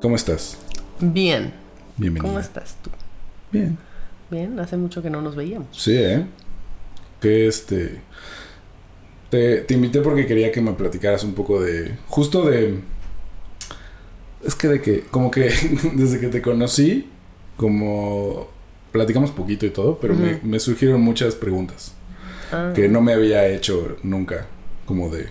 ¿Cómo estás? Bien. Bienvenida. ¿Cómo estás tú? Bien. Bien, hace mucho que no nos veíamos. Sí, ¿eh? Que este... Te, te invité porque quería que me platicaras un poco de... Justo de... Es que de que... Como que desde que te conocí, como... Platicamos poquito y todo, pero me, me surgieron muchas preguntas Ah, que no me había hecho nunca. Como de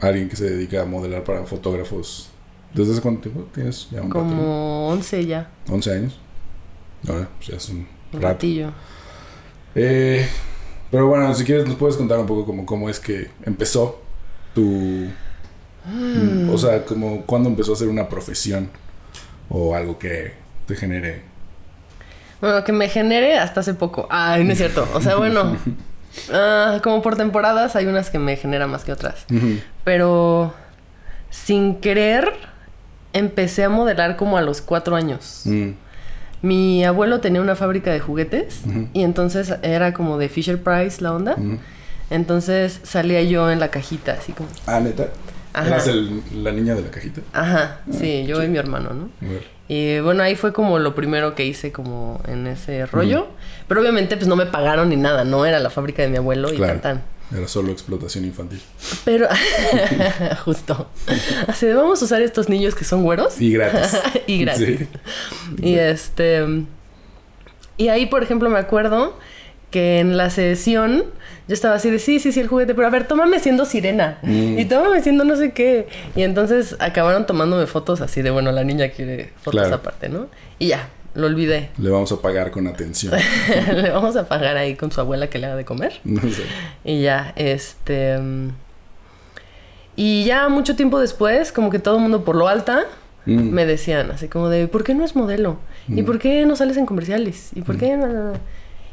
alguien que se dedica a modelar para fotógrafos. ¿Desde hace cuánto tiempo? ¿Tienes ya un rato, no? como 11 ya, 11 años. Ahora, pues ya es un un rato. ratillo. Eh, pero bueno, si quieres nos puedes contar un poco como cómo es que empezó tu... Mm. O sea, como cuándo empezó a ser una profesión o algo que te genere... Bueno, que me genere hasta hace poco. Ay, no es cierto. O sea, bueno, ah, como por temporadas hay unas que me generan más que otras. Pero sin querer empecé a modelar como a los cuatro años. Mm, Mi abuelo tenía una fábrica de juguetes y entonces era como de Fisher Price la onda. Entonces salía yo en la cajita, así como. Ah, neta. Ajá. ¿Eras el- la niña de la cajita? Ajá, sí, yo y mi hermano, ¿no? Y bueno, ahí fue como lo primero que hice como en ese rollo. Pero obviamente pues no me pagaron ni nada, no era la fábrica de mi abuelo y tan. Era solo explotación infantil. Pero justo. Así de, vamos a usar estos niños que son güeros Y gratis. y gratis. Sí. Y este y ahí, por ejemplo, me acuerdo que en la sesión yo estaba así de sí, sí, sí, el juguete, pero a ver, tómame siendo sirena Mm. y tómame siendo no sé qué. Y entonces acabaron tomándome fotos así de bueno, la niña quiere fotos Claro. aparte, ¿no? Y ya, lo olvidé. Le vamos a pagar con atención. Le vamos a pagar ahí con su abuela que le haga de comer. No sé. Y ya, este. mm, Y ya mucho tiempo después, como que todo el mundo por lo alta Mm. me decían, así como de, ¿por qué no es modelo? ¿Y Mm. por qué no sales en comerciales? ¿Y por qué no, no, no?".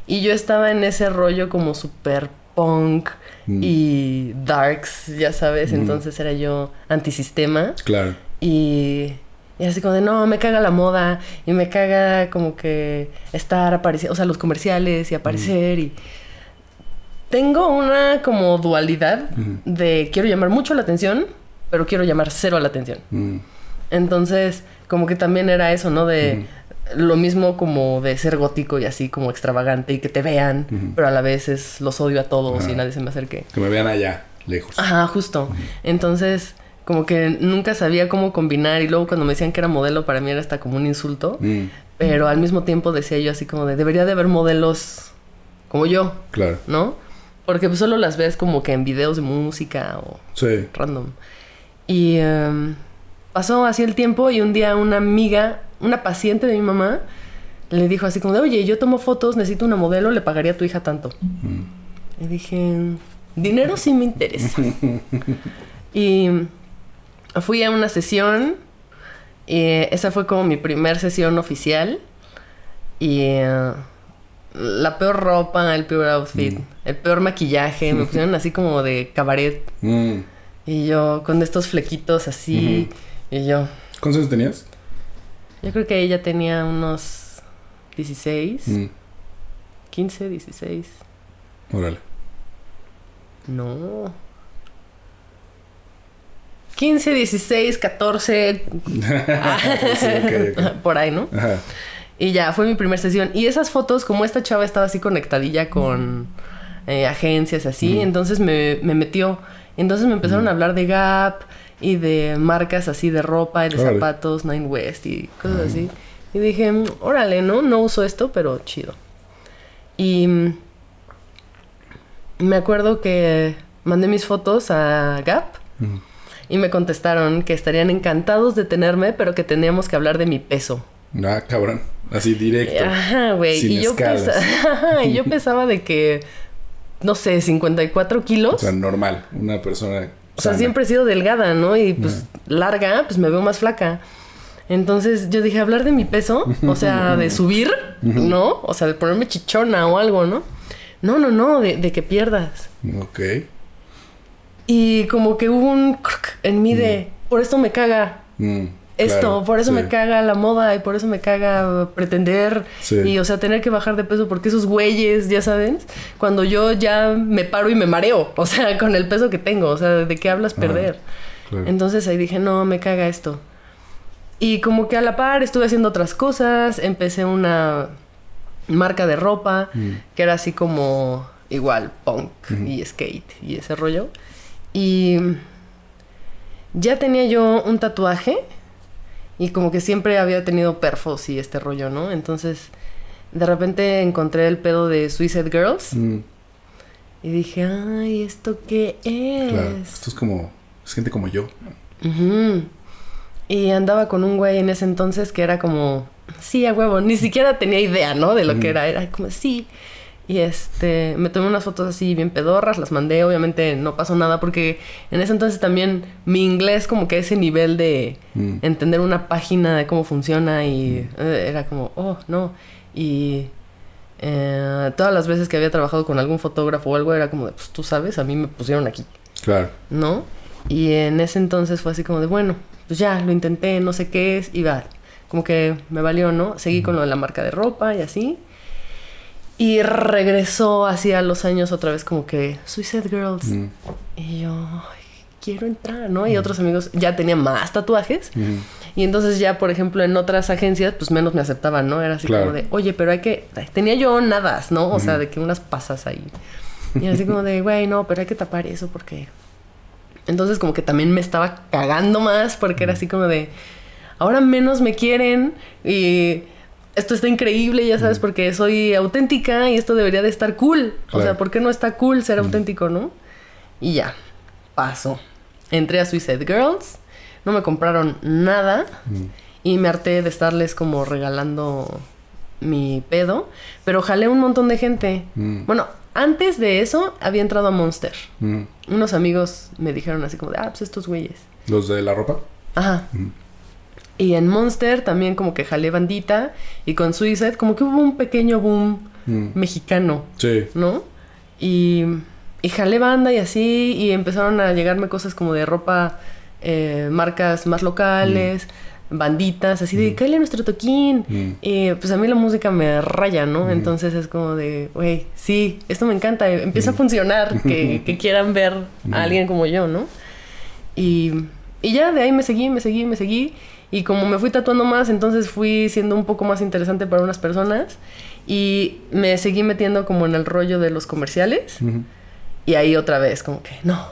Y yo estaba en ese rollo como super punk Mm. y darks, ya sabes. Mm. Entonces era yo antisistema. Claro. Y, y así como de, no, me caga la moda y me caga como que estar apareciendo, o sea, los comerciales y aparecer y... Tengo una como dualidad de quiero llamar mucho la atención, pero quiero llamar cero la atención. Entonces, como que también era eso, ¿no? De lo mismo como de ser gótico y así como extravagante y que te vean, pero a la vez es los odio a todos y nadie se me acerque. Que me vean allá, lejos. Ajá, justo. Entonces, como que nunca sabía cómo combinar y luego cuando me decían que era modelo para mí era hasta como un insulto, Mm. pero al mismo tiempo decía yo así como de debería de haber modelos como yo, Claro. ¿no? Porque pues solo las ves como que en videos de música o Sí. random. Y em, pasó así el tiempo y un día una amiga, una paciente de mi mamá, le dijo así como de, oye, yo tomo fotos, necesito una modelo, le pagaría a tu hija tanto. Mm. Y dije, dinero sí me interesa. y fui a una sesión. Y esa fue como mi primer sesión oficial. Y eh, la peor ropa, el peor outfit, Mm. el peor maquillaje. Me pusieron así como de cabaret. Mm. Y yo con estos flequitos así. Y yo, ¿Cuántos años tenías? yo creo que ella tenía unos 16, Mm. 15, 16. Órale. No. 15, 16, 14, Sí, ok, ok. por ahí, ¿no? Ajá. Y ya, fue mi primera sesión. Y esas fotos, como esta chava estaba así conectadilla con eh, agencias así, entonces me, me metió. Entonces me empezaron a hablar de Gap y de marcas así de ropa y de Órale. zapatos, Nine West y cosas así. Y dije, "Mm, órale, ¿no? No uso esto, pero chido. Y mm, me acuerdo que mandé mis fotos a Gap. Y me contestaron que estarían encantados de tenerme, pero que teníamos que hablar de mi peso. Ah, cabrón. Así directo. Ajá, güey. Y yo, pesa- Ajá, y yo pesaba de que, no sé, 54 kilos. O sea, normal. Una persona. O sea, siempre he sido delgada, ¿no? Y pues larga, pues me veo más flaca. Entonces yo dije, hablar de mi peso, o sea, de subir, ¿no? O sea, de ponerme chichona o algo, ¿no? No, no, no, de, de que pierdas. Ok. Y como que hubo un en mí de, por esto me caga. Mm, esto, claro, por eso sí. me caga la moda y por eso me caga pretender Sí. y o sea tener que bajar de peso porque esos güeyes, ya saben, cuando yo ya me paro y me mareo, o sea, con el peso que tengo, o sea, ¿de qué hablas Ah, perder? claro. Entonces ahí dije, no, me caga esto. Y como que a la par estuve haciendo otras cosas, empecé una marca de ropa, Mm. que era así como igual punk y skate y ese rollo. Y ya tenía yo un tatuaje y como que siempre había tenido perfos y este rollo, ¿no? Entonces, de repente encontré el pedo de Suicide Girls Mm, y dije, ay, ¿esto qué es? claro. Esto es como. Es gente como yo. Y andaba con un güey en ese entonces que era como, sí, a huevo, ni siquiera tenía idea, ¿no? De lo que era, era como, sí. Y este, me tomé unas fotos así bien pedorras, las mandé, obviamente no pasó nada porque en ese entonces también mi inglés como que ese nivel de Mm. entender una página de cómo funciona y eh, era como, oh, no. Y eh, todas las veces que había trabajado con algún fotógrafo o algo era como de, pues tú sabes, a mí me pusieron aquí. Claro. ¿no? Y en ese entonces fue así como de, bueno, pues ya, lo intenté, no sé qué es, y va, como que me valió, ¿no? Seguí con lo de la marca de ropa y así. Y regresó hacia los años otra vez como que Suicide Girls. Mm, Y yo, "Ay, quiero entrar, ¿no? Y otros amigos ya tenían más tatuajes. mm, Y entonces ya, por ejemplo, en otras agencias, pues menos me aceptaban, ¿no? Era así Claro. como de, oye, pero hay que... Tenía yo nadas, ¿no? O sea, de que unas pasas ahí. Y así como de, güey, no, pero hay que tapar eso porque... Entonces como que también me estaba cagando más porque era así como de, ahora menos me quieren y esto está increíble, ya sabes, porque soy auténtica y esto debería de estar cool. O sea, ¿por qué no está cool ser auténtico, no? Y ya, pasó. Entré a Suicide Girls, no me compraron nada mm. y me harté de estarles como regalando mi pedo, pero jalé un montón de gente. Bueno, antes de eso había entrado a Monster. Unos amigos me dijeron así como de, ah, pues estos güeyes. Los de la ropa. Ajá. Mm. Y en Monster también como que jalé bandita y con Suicide como que hubo un pequeño boom Mm. mexicano, Sí. ¿no? Y, y jalé banda y así y empezaron a llegarme cosas como de ropa, eh, marcas más locales, banditas, así de, cállale nuestro toquín. Mm. Y pues a mí la música me raya, ¿no? Entonces es como de, güey, sí, esto me encanta, empieza a funcionar, que, que quieran ver a alguien como yo, ¿no? Y, y ya de ahí me seguí, me seguí, me seguí. Y como me fui tatuando más, entonces fui siendo un poco más interesante para unas personas. Y me seguí metiendo como en el rollo de los comerciales. Ujú. Y ahí otra vez, como que, no,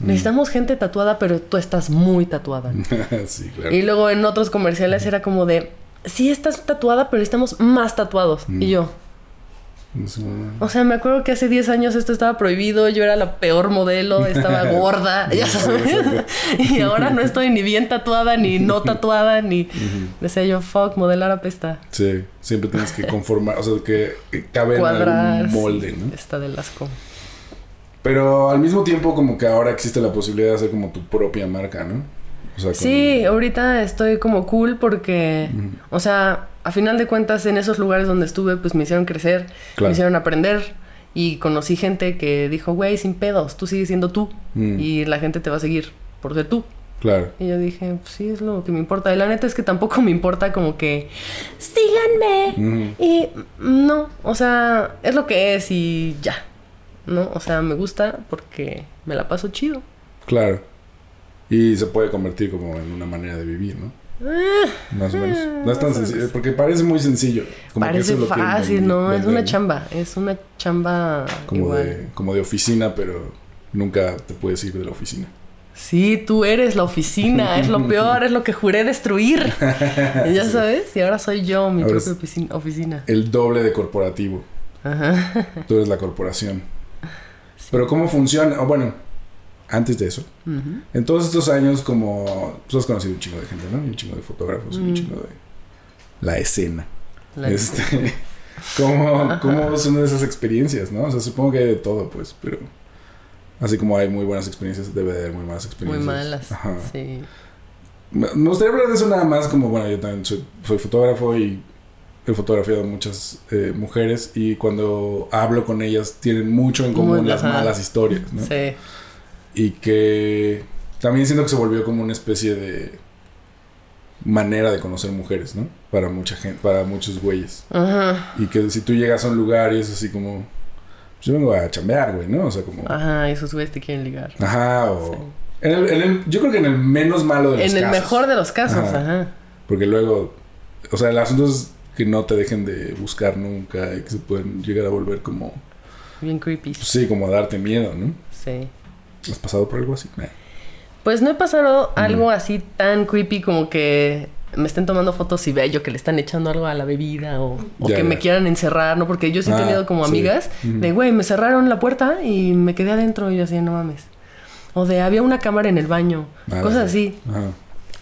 necesitamos gente tatuada, pero tú estás muy tatuada. sí, claro. Y luego en otros comerciales era como de, sí estás tatuada, pero estamos más tatuados. Y yo. O sea, me acuerdo que hace 10 años esto estaba prohibido, yo era la peor modelo, estaba gorda, ya sabes. y ahora no estoy ni bien tatuada, ni no tatuada, ni... Decía yo, fuck, modelar apesta. Sí, siempre tienes que conformar, o sea, que que cabe en algún molde, ¿no? Está del asco. Pero al mismo tiempo como que ahora existe la posibilidad de hacer como tu propia marca, ¿no? O sea, con- Sí, ahorita estoy como cool porque, o sea, a final de cuentas en esos lugares donde estuve, pues me hicieron crecer, Claro. me hicieron aprender y conocí gente que dijo, güey, sin pedos, tú sigues siendo tú Mm. y la gente te va a seguir por ser tú. Claro. Y yo dije, pues sí, es lo que me importa. Y la neta es que tampoco me importa como que, síganme. Ujú. Y mm, no, o sea, es lo que es y ya. ¿No? O sea, me gusta porque me la paso chido. Claro. Y se puede convertir como en una manera de vivir, ¿no? Ah, Más o menos. No es tan sencillo, porque parece muy sencillo. Como que Parece eso es lo que fácil, ¿no? Es una chamba. Es una chamba Como igual. de, como de oficina, pero nunca te puedes ir de la oficina. Sí, tú eres la oficina. es lo peor, es lo que juré destruir. Y ya sabes, y ahora soy yo, mi Ahora propia oficina. El doble de corporativo. Ajá. Tú eres la corporación. Pero ¿cómo funciona? O bueno, antes de eso. En todos estos años, como tú has conocido un chingo de gente, ¿no? Y un chingo de fotógrafos, y un Mm. chingo de la escena. La- Este, ¿cómo, ¿Cómo son esas experiencias, no? O sea, supongo que hay de todo, pues, pero así como hay muy buenas experiencias, debe de haber muy malas Muy experiencias. malas. Ajá. Sí. Me gustaría hablar de eso nada más, como, bueno, yo también soy, soy fotógrafo y he fotografiado a muchas eh, mujeres y cuando hablo con ellas tienen mucho en común Muy- las malas historias, ¿no? Sí. Y que también siento que se volvió como una especie de manera de conocer mujeres, ¿no? Para mucha gente, para muchos güeyes. Ajá. Y que si tú llegas a un lugar y es así como, pues yo vengo a chambear, güey, ¿no? O sea, como, Ajá, esos güeyes te quieren ligar. ajá, o... Sí. En el- en el- yo creo que en el menos malo de los En el casos. mejor de los casos, Ajá. ajá. Porque luego, o sea, el asunto es que no te dejen de buscar nunca y que se pueden llegar a volver como, Bien creepy. pues sí, como a darte miedo, ¿no? Sí. ¿Has pasado por algo así? Pues no he pasado algo así tan creepy como que me estén tomando fotos y vea yo que le están echando algo a la bebida o, que me quieran encerrar, ¿no? Porque yo sí he Ah, tenido como sí. amigas de, güey, me cerraron la puerta y me quedé adentro y yo así, no mames. O de, había una cámara en el baño. Ah, cosas sí. así.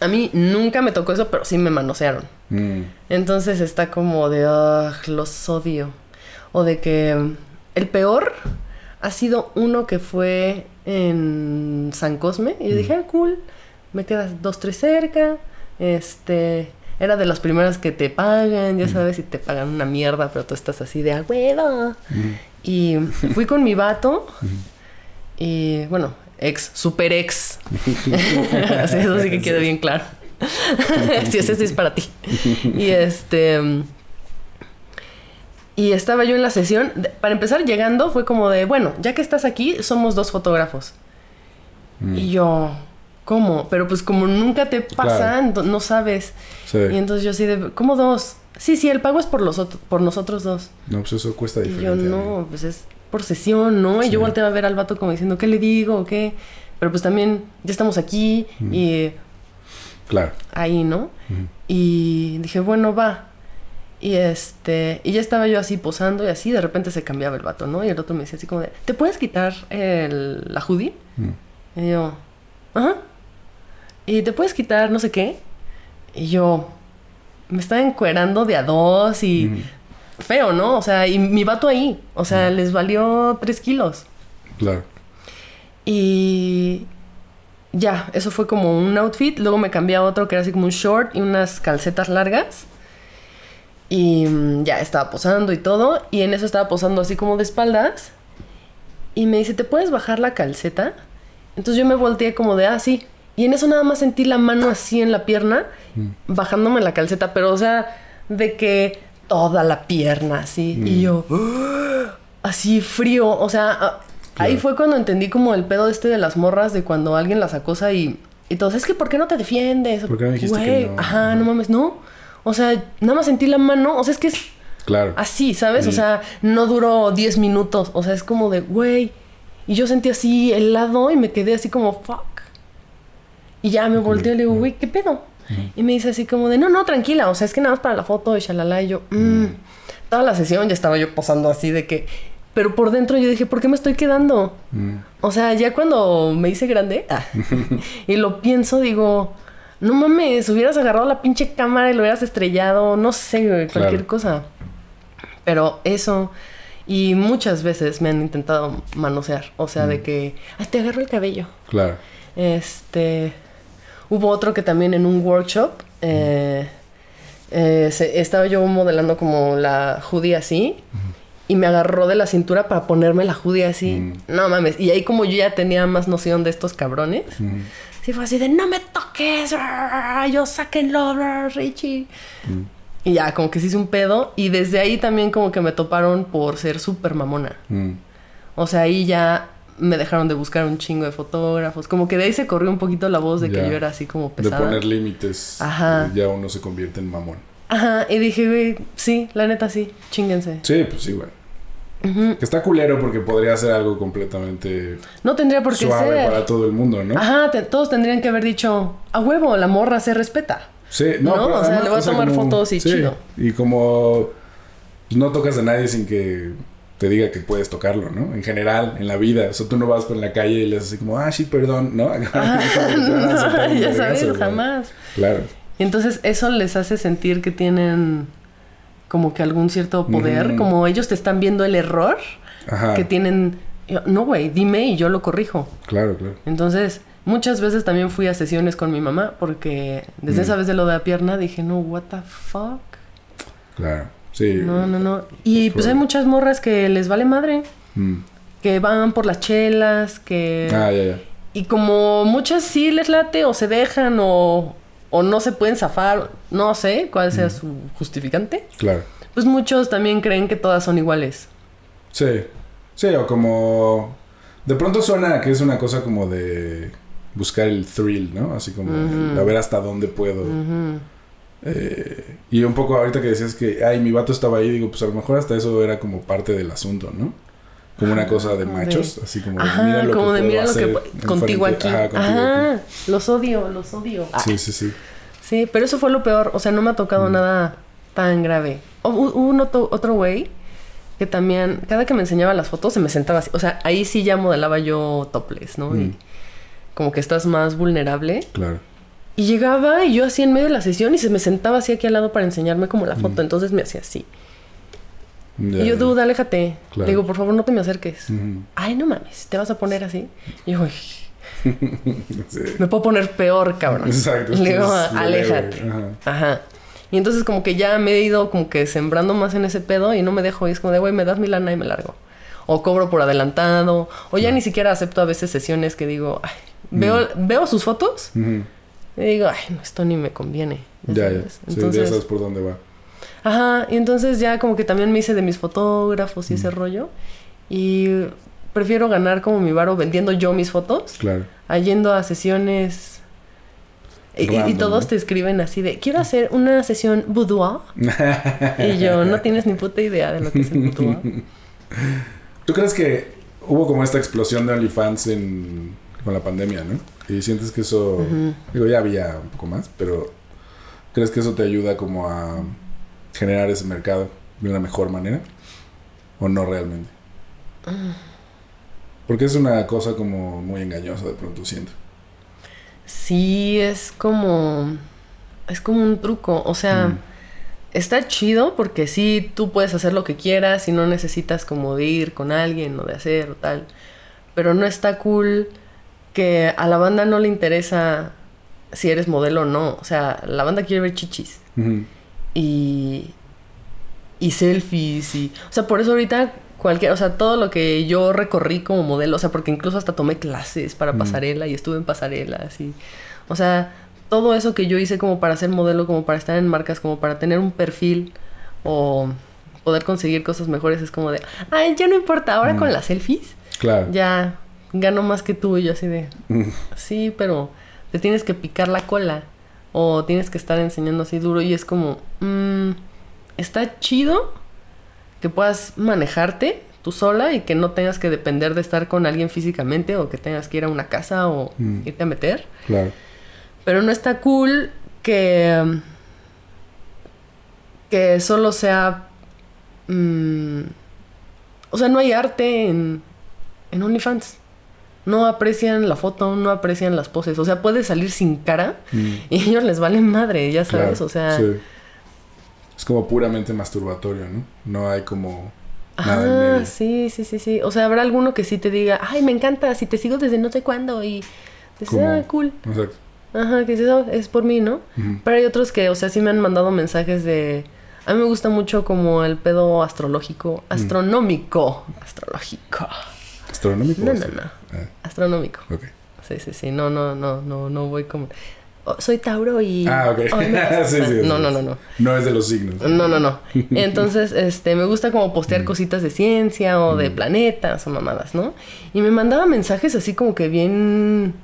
A mí nunca me tocó eso, pero sí me manosearon. Mm. Entonces está como de, "Ugh, los odio. O de que mm, el peor ha sido uno que fue en San Cosme. Y yo dije, ah, cool, me quedas dos, tres cerca. Este, era de las primeras que te pagan, ya sabes, y te pagan una mierda, pero tú estás así de, a huevo. Mm. Y fui con mi vato. Y bueno, ex, super ex. Así, eso sí que quede bien claro. sí, ese sí es para ti. Y este. Y estaba yo en la sesión. Para empezar, llegando, fue como de, bueno, ya que estás aquí, somos dos fotógrafos. Mm. Y yo, ¿cómo? Pero pues como nunca te pasa, Claro. no sabes. Sí. Y entonces yo así de, ¿cómo dos? Sí, sí, el pago es por, los por nosotros dos. No, pues eso cuesta Y diferente. yo, amigo. no, pues es por sesión, ¿no? Y yo volteaba a ver al vato como diciendo, ¿qué le digo o qué? Pero pues también ya estamos aquí y Claro. ahí, ¿no? Y dije, bueno, va. Y este, y ya estaba yo así posando y así, de repente se cambiaba el vato, ¿no? Y el otro me decía así como de, ¿te puedes quitar el, la hoodie? Mm. Y yo, ajá. Y te puedes quitar no sé qué. Y yo, me estaba encuerando de a dos y Ujú. feo, ¿no? O sea, y mi vato ahí, o sea, les valió tres kilos. Claro. Y ya, eso fue como un outfit. Luego me cambié a otro que era así como un short y unas calcetas largas. Y mm, ya estaba posando y todo. Y en eso estaba posando así como de espaldas. Y me dice, ¿te puedes bajar la calceta? Entonces yo me volteé como de, ah, sí. Y en eso nada más sentí la mano así en la pierna, bajándome la calceta. Pero, o sea, de que toda la pierna así. Y yo, así frío. O sea, a- ahí fue cuando entendí como el pedo este de las morras de cuando alguien las acosa y, y todo. Es que, ¿por qué no te defiendes? ¿Por qué no dijiste que Güey, no? Ajá, no mames, no. O sea, nada más sentí la mano. O sea, es que es Claro. así, ¿sabes? O sea, no duró 10 minutos. O sea, es como de, güey. Y yo sentí así helado y me quedé así como, fuck. Y ya me volteé y le digo, güey, ¿qué pedo? Y me dice así como de, no, no, tranquila. O sea, es que nada más para la foto y shalala. Y yo, mm. Toda la sesión ya estaba yo posando así de que... Pero por dentro yo dije, ¿por qué me estoy quedando? Mm. O sea, ya cuando me hice grande ah, y lo pienso, digo, no mames, hubieras agarrado la pinche cámara y lo hubieras estrellado, no sé, güey, cualquier Claro. cosa. Pero eso, y muchas veces me han intentado manosear, o sea, de que, ay, te agarro el cabello. Claro. Este, hubo otro que también en un workshop, eh, eh, se- estaba yo modelando como la hoodie así. Y me agarró de la cintura para ponerme la hoodie así. Mm. No mames. Y ahí como yo ya tenía más noción de estos cabrones. Mm. Sí fue así de, no me toques. ah, Yo sáquenlo, ah, Richie. Mm. Y ya, como que se hizo un pedo. Y desde ahí también como que me toparon por ser súper mamona. Mm. O sea, ahí ya me dejaron de buscar un chingo de fotógrafos. Como que de ahí se corrió un poquito la voz de que yo era así como De pesada. poner límites. Ajá. eh, Ya uno se convierte en mamón. Ajá, y dije, güey, sí, la neta sí, chinguense. Sí, pues sí, güey. Que está culero porque podría ser algo completamente No tendría por qué suave ser. para todo el mundo, ¿no? Ajá, te- todos tendrían que haber dicho, a huevo, la morra se respeta. Sí, no, No, pero o sea, le voy a tomar fotos y sí, chido. Y como pues, no tocas a nadie sin que te diga que puedes tocarlo, ¿no? En general, en la vida. O sea, tú no vas por la calle y le haces así como, ah, sí, perdón, ¿no? Ah, ya sabes, jamás. Claro. Y entonces eso les hace sentir que tienen como que algún cierto poder, como ellos te están viendo el error Ajá. que tienen. No, güey, dime y yo lo corrijo. Claro, claro. Entonces, muchas veces también fui a sesiones con mi mamá porque desde Mm. esa vez de lo de la pierna dije, no, what the fuck. Claro. Sí. No, no, no. Y pues hay muchas morras que les vale madre, Mm. que van por las chelas, que... Ah, ya, ya. Y como muchas sí les late o se dejan o, o no se pueden zafar, no sé cuál sea su justificante, Claro. pues muchos también creen que todas son iguales. Sí. Sí, o como... De pronto suena que es una cosa como de buscar el thrill, ¿no? Así como a ver hasta dónde puedo. Eh, y un poco ahorita que decías que, ay, mi vato estaba ahí, digo, pues a lo mejor hasta eso era como parte del asunto, ¿no? Como una cosa de machos, así como de, Ajá, mira lo como que de puedo mira lo que contigo enfrente". aquí. Ajá, contigo Ajá, aquí. los odio, los odio. Ah, Sí, sí, sí. Sí, pero eso fue lo peor. O sea, no me ha tocado Mm. nada tan grave. Hubo un otro, otro güey que también, cada que me enseñaba las fotos, se me sentaba así. O sea, ahí sí ya modelaba yo topless, ¿no? Mm. Y como que estás más vulnerable. Claro. Y llegaba y yo así en medio de la sesión y se me sentaba así aquí al lado para enseñarme como la foto. Entonces me hacía así. Y yo, duda, aléjate. Claro. Le digo, por favor, no te me acerques. Ay, no mames, ¿te vas a poner así? Y yo, "Ay, Sí. me puedo poner peor, cabrón. Exacto. Le digo, aléjate. ajá. Ajá. Y entonces como que ya me he ido como que sembrando más en ese pedo y no me dejo. Y es como de, güey, me das mi lana y me largo. O cobro por adelantado. O ya ni siquiera acepto a veces sesiones que digo, ay, veo, veo sus fotos y digo, ay, no, esto ni me conviene. Ya, ya. sabes? Sí, Entonces, ya sabes por dónde va. Ajá. Y entonces ya como que también me hice de mis fotógrafos y ese rollo. Y prefiero ganar como mi varo vendiendo yo mis fotos Claro. a yendo a sesiones... Y, y- y Random, todos ¿no? te escriben así de, quiero hacer una sesión boudoir. Y yo, no tienes ni puta idea de lo que es el boudoir. ¿Tú crees que hubo como esta explosión de OnlyFans en, con la pandemia, no? Y sientes que eso, Ujú. digo, ya había un poco más, pero ¿crees que eso te ayuda como a generar ese mercado de una mejor manera? ¿O no realmente? Porque es una cosa como muy engañosa de pronto, siento. Sí, es como. Es como un truco. O sea, Mm. está chido porque sí, tú puedes hacer lo que quieras y no necesitas como de ir con alguien o de hacer o tal. Pero no está cool que a la banda no le interesa si eres modelo o no. O sea, la banda quiere ver chichis. Y, y selfies y... O sea, por eso ahorita cualquier... O sea, todo lo que yo recorrí como modelo, o sea, porque incluso hasta tomé clases para Mm. pasarela y estuve en pasarelas y... O sea, todo eso que yo hice como para ser modelo, como para estar en marcas, como para tener un perfil o poder conseguir cosas mejores, es como de... Ay, ya no importa, ahora Mm. con las selfies Claro. ya gano más que tú y yo así de... Mm. Sí, pero te tienes que picar la cola o tienes que estar enseñando así duro y es como, mm, está chido que puedas manejarte tú sola y que no tengas que depender de estar con alguien físicamente o que tengas que ir a una casa o Mm. irte a meter, Claro. pero no está cool que que solo sea mm, o sea, no hay arte en en OnlyFans. No aprecian la foto, no aprecian las poses. O sea, puede salir sin cara Mm. y a ellos les vale madre, ya sabes. Claro, o sea, sí. Es como puramente masturbatorio, ¿no? No hay como nada en ah, medio. sí, sí, sí, sí. O sea, habrá alguno que sí te diga, ay, me encanta, si te sigo desde no sé cuándo y dices, Como- ah, cool. Exacto. Ajá, que dices, "Oh, es por mí, ¿no? Pero hay otros que, o sea, sí me han mandado mensajes de. A mí me gusta mucho como el pedo astrológico, Mm. astronómico, astrológico, ¿Astronómico? No, no, no. Ah, astronómico. ok. Sí, sí, sí. No, no, no, no, no voy como. "Oh, soy Tauro y. Ah, ok. vas a sí, pasar". sí, No, no, no, no. No es de los signos. No, no, no. Entonces, este, me gusta como Mm. postear cositas de ciencia o de planetas o mamadas, ¿no? Y me mandaba mensajes así como que bien.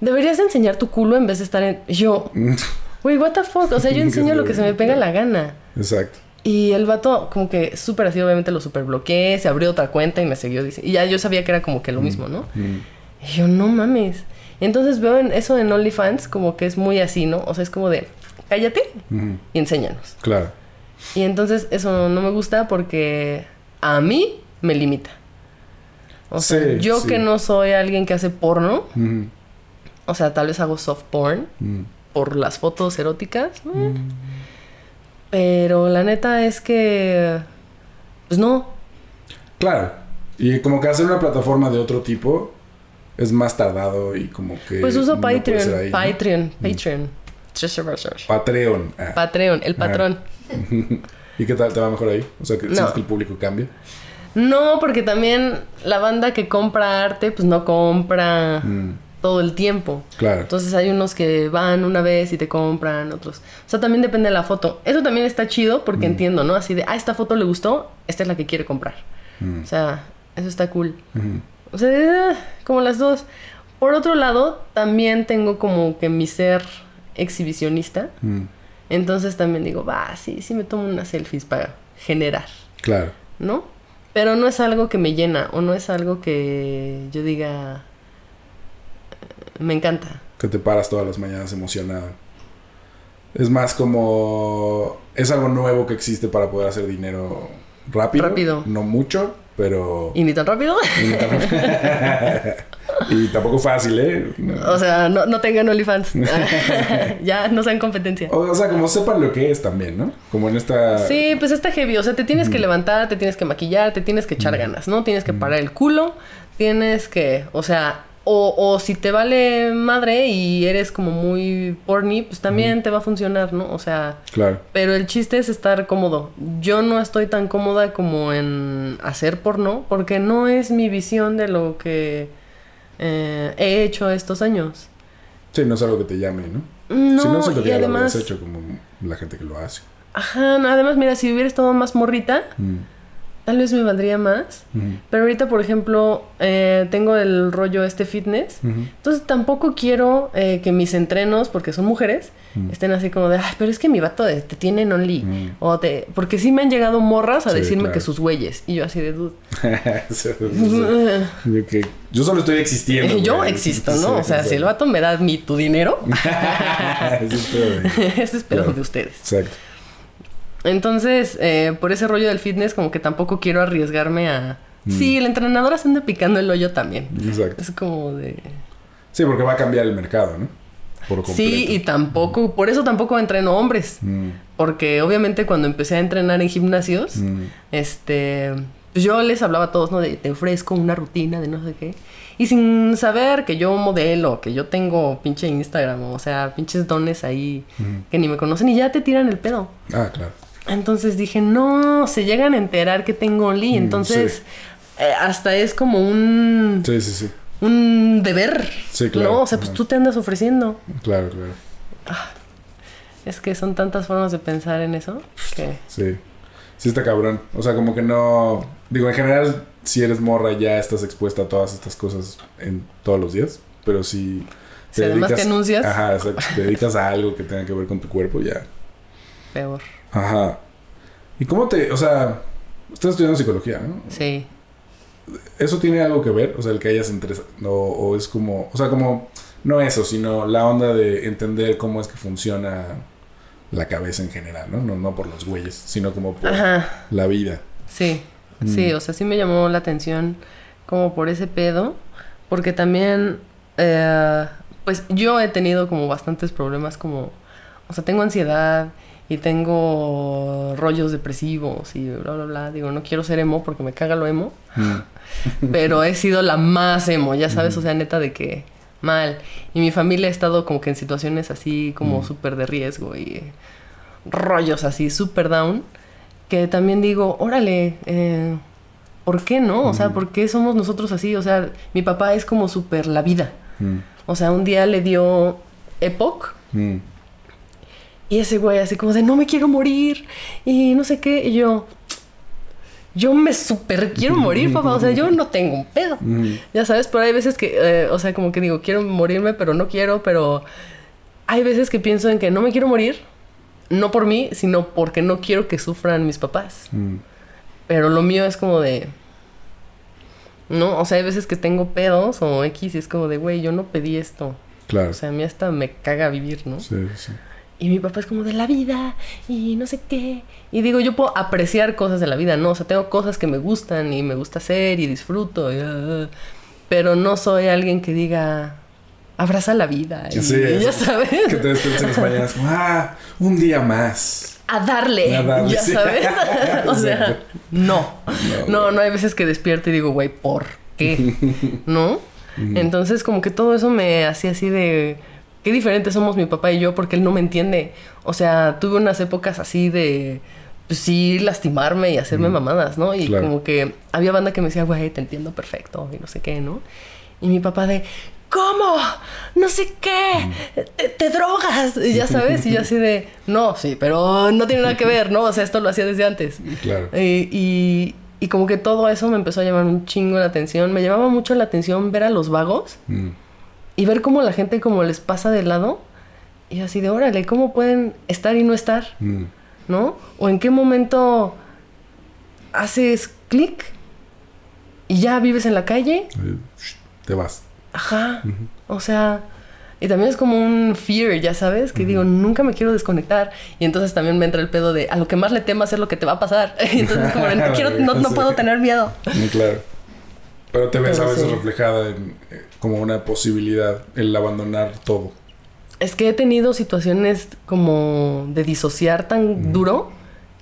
Deberías de enseñar tu culo en vez de estar en. Yo, güey, what the fuck. O sea, yo ¿Qué enseño lo que se me pega la gana. Exacto. Y el vato, como que súper así, obviamente lo súper bloqueé, se abrió otra cuenta y me siguió diciendo. Y ya yo sabía que era como que lo mismo, ¿no? Mm. Y yo, no mames. Entonces veo en eso en OnlyFans como que es muy así, ¿no? O sea, es como de, cállate y enséñanos. Claro. Y entonces eso no me gusta porque a mí me limita. O sea, yo sí. que no soy alguien que hace porno, o sea, tal vez hago soft porn Mm. por las fotos eróticas, eh. Pero la neta es que, pues no. Claro. Y como que hacer una plataforma de otro tipo es más tardado y como que. Pues uso no Patreon, ahí, ¿no? Patreon, Patreon. Patreon. Ah. Patreon, el patrón. ¿Y qué tal te va mejor ahí? O sea, que No. sientes que el público cambia. No, porque también la banda que compra arte, pues no compra Mm. Todo el tiempo. Claro. Entonces hay unos que van una vez y te compran, otros. O sea, también depende de la foto. Eso también está chido porque entiendo, ¿no? Así de, ah, esta foto le gustó, esta es la que quiere comprar. Mm. O sea, eso está cool. Ujú. O sea, eh, como las dos. Por otro lado, también tengo como que mi ser exhibicionista. Mm. Entonces también digo, va, sí, sí me tomo unas selfies para generar, Claro. ¿no? Pero no es algo que me llena o no es algo que yo diga, me encanta. Que te paras todas las mañanas emocionado. Es más como... Es algo nuevo que existe para poder hacer dinero rápido. Rápido. No mucho, pero... ¿Y ni tan rápido? y tampoco fácil, ¿eh? No. o sea, no, no tengan OnlyFans. ya no sean competencia. O, o sea, como sepan lo que es también, ¿no? Como en esta... Sí, pues está heavy. O sea, te tienes que levantar, te tienes que maquillar, te tienes que echar ganas, ¿no? Tienes que parar el culo, tienes que, o sea, o, o si te vale madre y eres como muy porny, pues también te va a funcionar, ¿no? O sea, Claro. pero el chiste es estar cómodo. Yo no estoy tan cómoda como en hacer porno, porque no es mi visión de lo que eh, he hecho estos años. Sí, no es algo que te llame, ¿no? No, si no, y que lo además, habrías hecho como la gente que lo hace. ajá, no, además, mira, si hubiera estado más morrita, Mm, tal vez me valdría más. Pero ahorita, por ejemplo, eh, tengo el rollo este fitness. Entonces tampoco quiero eh, que mis entrenos, porque son mujeres, estén así como de, ay, pero es que mi vato de- te tienen only. Mm. O te... Porque sí me han llegado morras a Sí, decirme claro. que sus güeyes. Y yo así de dude. Sí. Yo, solo estoy existiendo. yo existo, ¿no? O sea, si el vato me da mi, tu dinero, Eso es pedo, ese es pedo Claro. de ustedes. Exacto. Entonces, eh, por ese rollo del fitness, como que tampoco quiero arriesgarme a... Mm. Sí, el entrenador se anda picando el hoyo también. Exacto. Es como de... Sí, porque va a cambiar el mercado, ¿no? Por. Sí, y tampoco, por eso tampoco entreno hombres. Mm, Porque obviamente cuando empecé a entrenar en gimnasios, mm, este, pues yo les hablaba a todos, ¿no? De te ofrezco una rutina de no sé qué. Y sin saber que yo modelo, que yo tengo pinche Instagram, o sea, pinches dones ahí mm. que ni me conocen y ya te tiran el pedo. Ah, claro. Entonces dije, no, se llegan a enterar que tengo Only. Mm, Entonces, eh, hasta es como un, Sí, sí, sí. un deber. Sí, claro. ¿no? O sea, pues tú te andas ofreciendo. Claro, claro. Es que son tantas formas de pensar en eso que... Sí. Sí está cabrón. O sea, como que no... Digo, en general, si eres morra ya estás expuesta a todas estas cosas en todos los días. Pero si... Si además te anuncias. Ajá, exacto. Si te dedicas a algo que tenga que ver con tu cuerpo, ya. Peor. Ajá. ¿Y cómo te... O sea... Estás estudiando psicología, ¿no? Sí. ¿Eso tiene algo que ver? O sea, el que hayas interesado... O, o es como... O sea, como... No eso, sino la onda de entender cómo es que funciona la cabeza en general, ¿no? No, no por los güeyes, sino como por Ajá. la vida. Sí. Mm. Sí, o sea, sí me llamó la atención como por ese pedo. Porque también, eh, pues yo he tenido como bastantes problemas como, o sea, tengo ansiedad y tengo rollos depresivos y bla, bla, bla. Digo, no quiero ser emo porque me caga lo emo. Mm. pero he sido la más emo, ya sabes, o sea, neta de que mal. Y mi familia ha estado como que en situaciones así como Mm. súper de riesgo y rollos así, súper down, que también digo, órale, eh, ¿por qué no? O sea, Mm. ¿por qué somos nosotros así? O sea, mi papá es como súper la vida. Mm. O sea, un día le dio Epoch Mm. Y ese güey así como de no me quiero morir y no sé qué. Y yo, yo me súper quiero morir, papá. O sea, yo no tengo un pedo. Mm. Ya sabes, pero hay veces que, eh, o sea, como que digo, quiero morirme, pero no quiero, pero hay veces que pienso en que no me quiero morir, no por mí, sino porque no quiero que sufran mis papás. Mm. Pero lo mío es como de... No, o sea, hay veces que tengo pedos o X y es como de, güey, yo no pedí esto. Claro. O sea, a mí hasta me caga vivir, ¿no? sí, sí. Y mi papá es como de la vida y no sé qué. Y digo, yo puedo apreciar cosas de la vida, ¿no? O sea, tengo cosas que me gustan y me gusta hacer y disfruto. y, ah, pero no soy alguien que diga, abraza la vida. Y, Sí, y ya sabes. Que te despiertes en mañanas como, ah, un día más. A darle, A darle, ya sí. sabes. o sea, no. No, No, no hay veces que despierto y digo, güey, ¿por qué? ¿No? Entonces, como que todo eso me hacía así de. Qué diferentes somos mi papá y yo, porque él no me entiende. O sea, tuve unas épocas así de. Pues sí, lastimarme y hacerme mamadas, ¿no? Y Claro. como que había banda que me decía, güey, te entiendo perfecto y no sé qué, ¿no? Y mi papá de. ¿Cómo? No sé qué. Te, te drogas. Y ya sabes. Y yo así de. No, sí, pero no tiene nada que ver, ¿no? O sea, esto lo hacía desde antes. Claro. Y, y como que todo eso me empezó a llamar un chingo la atención. Me llamaba mucho la atención ver a los vagos Mm. Y ver cómo la gente como les pasa de lado Y así de, órale, ¿cómo pueden estar y no estar? Mm. ¿No? ¿O en qué momento haces clic y ya vives en la calle? Te vas. Ajá. O sea, y también es como un fear, ya sabes, que digo, nunca me quiero desconectar. Y entonces también me entra el pedo de a lo que más le temas es lo que te va a pasar. Y entonces como, no, quiero, no, no puedo tener miedo. Muy claro. Pero te ves Pero a veces sí. reflejada en, eh, como una posibilidad el abandonar todo. Es que he tenido situaciones como de disociar tan duro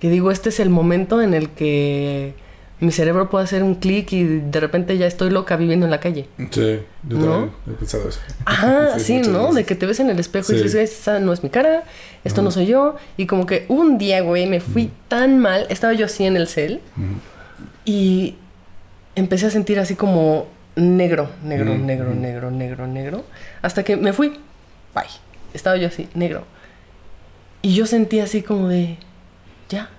que digo, este es el momento en el que mi cerebro puede hacer un clic y de repente ya estoy loca viviendo en la calle. Sí, yo ¿No? también he pensado eso. Ajá, sí, ¿no? veces. De que te ves en el espejo y dices, esa no es mi cara, esto no soy yo. Y como que un día, güey, me fui tan mal, estaba yo así en el cel y empecé a sentir así como negro, negro, Mm, negro, mm. negro, negro, negro. Hasta que me fui, bye. Estaba yo así, negro. Y yo sentí así como de, ya,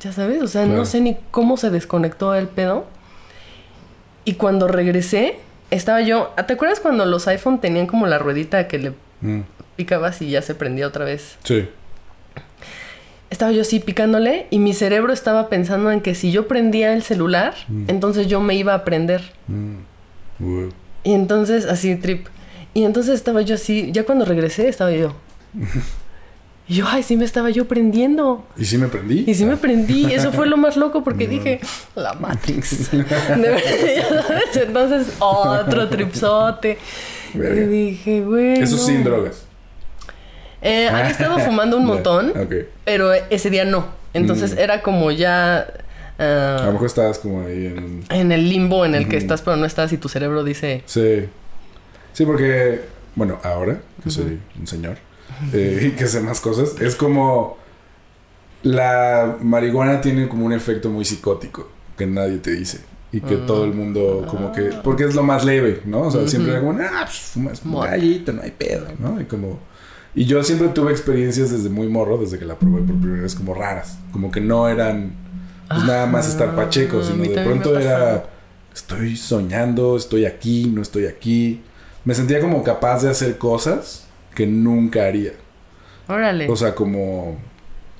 ya sabes, o sea, Claro. no sé ni cómo se desconectó el pedo. Y cuando regresé, estaba yo, ¿te acuerdas cuando los iPhone tenían como la ruedita que le Mm. picabas y ya se prendía otra vez? Sí. Estaba yo así picándole y mi cerebro estaba pensando en que si yo prendía el celular, entonces yo me iba a prender. Mm. Wow. Y entonces, así, trip. Y entonces estaba yo así, ya cuando regresé estaba yo. Y yo, ay, sí me estaba yo prendiendo. ¿Y si me prendí? Y sí me prendí. Eso fue lo más loco porque dije, la Matrix. Entonces, otro tripsote. Y dije, güey. Eso sin drogas. Eh, había estado fumando un montón, Ok. pero ese día no. Entonces Mm. era como ya. Ah, A lo mejor estabas como ahí en un... en el limbo en el que estás, pero no estás y tu cerebro dice. Sí. Sí, porque, bueno, ahora que soy un señor eh, y que sé más cosas, es como la marihuana tiene como un efecto muy psicótico que nadie te dice y que todo el mundo como que, porque es lo más leve, ¿no? O sea, siempre era como, ah, pues fumas un gallito, no hay pedo, ¿no? Y como, y yo siempre tuve experiencias desde muy morro, desde que la probé por primera vez, como raras, como que no eran, pues nada más estar Ah, pacheco, sino de pronto era estoy soñando, estoy aquí, no estoy aquí. Me sentía como capaz de hacer cosas que nunca haría. Órale. O sea, como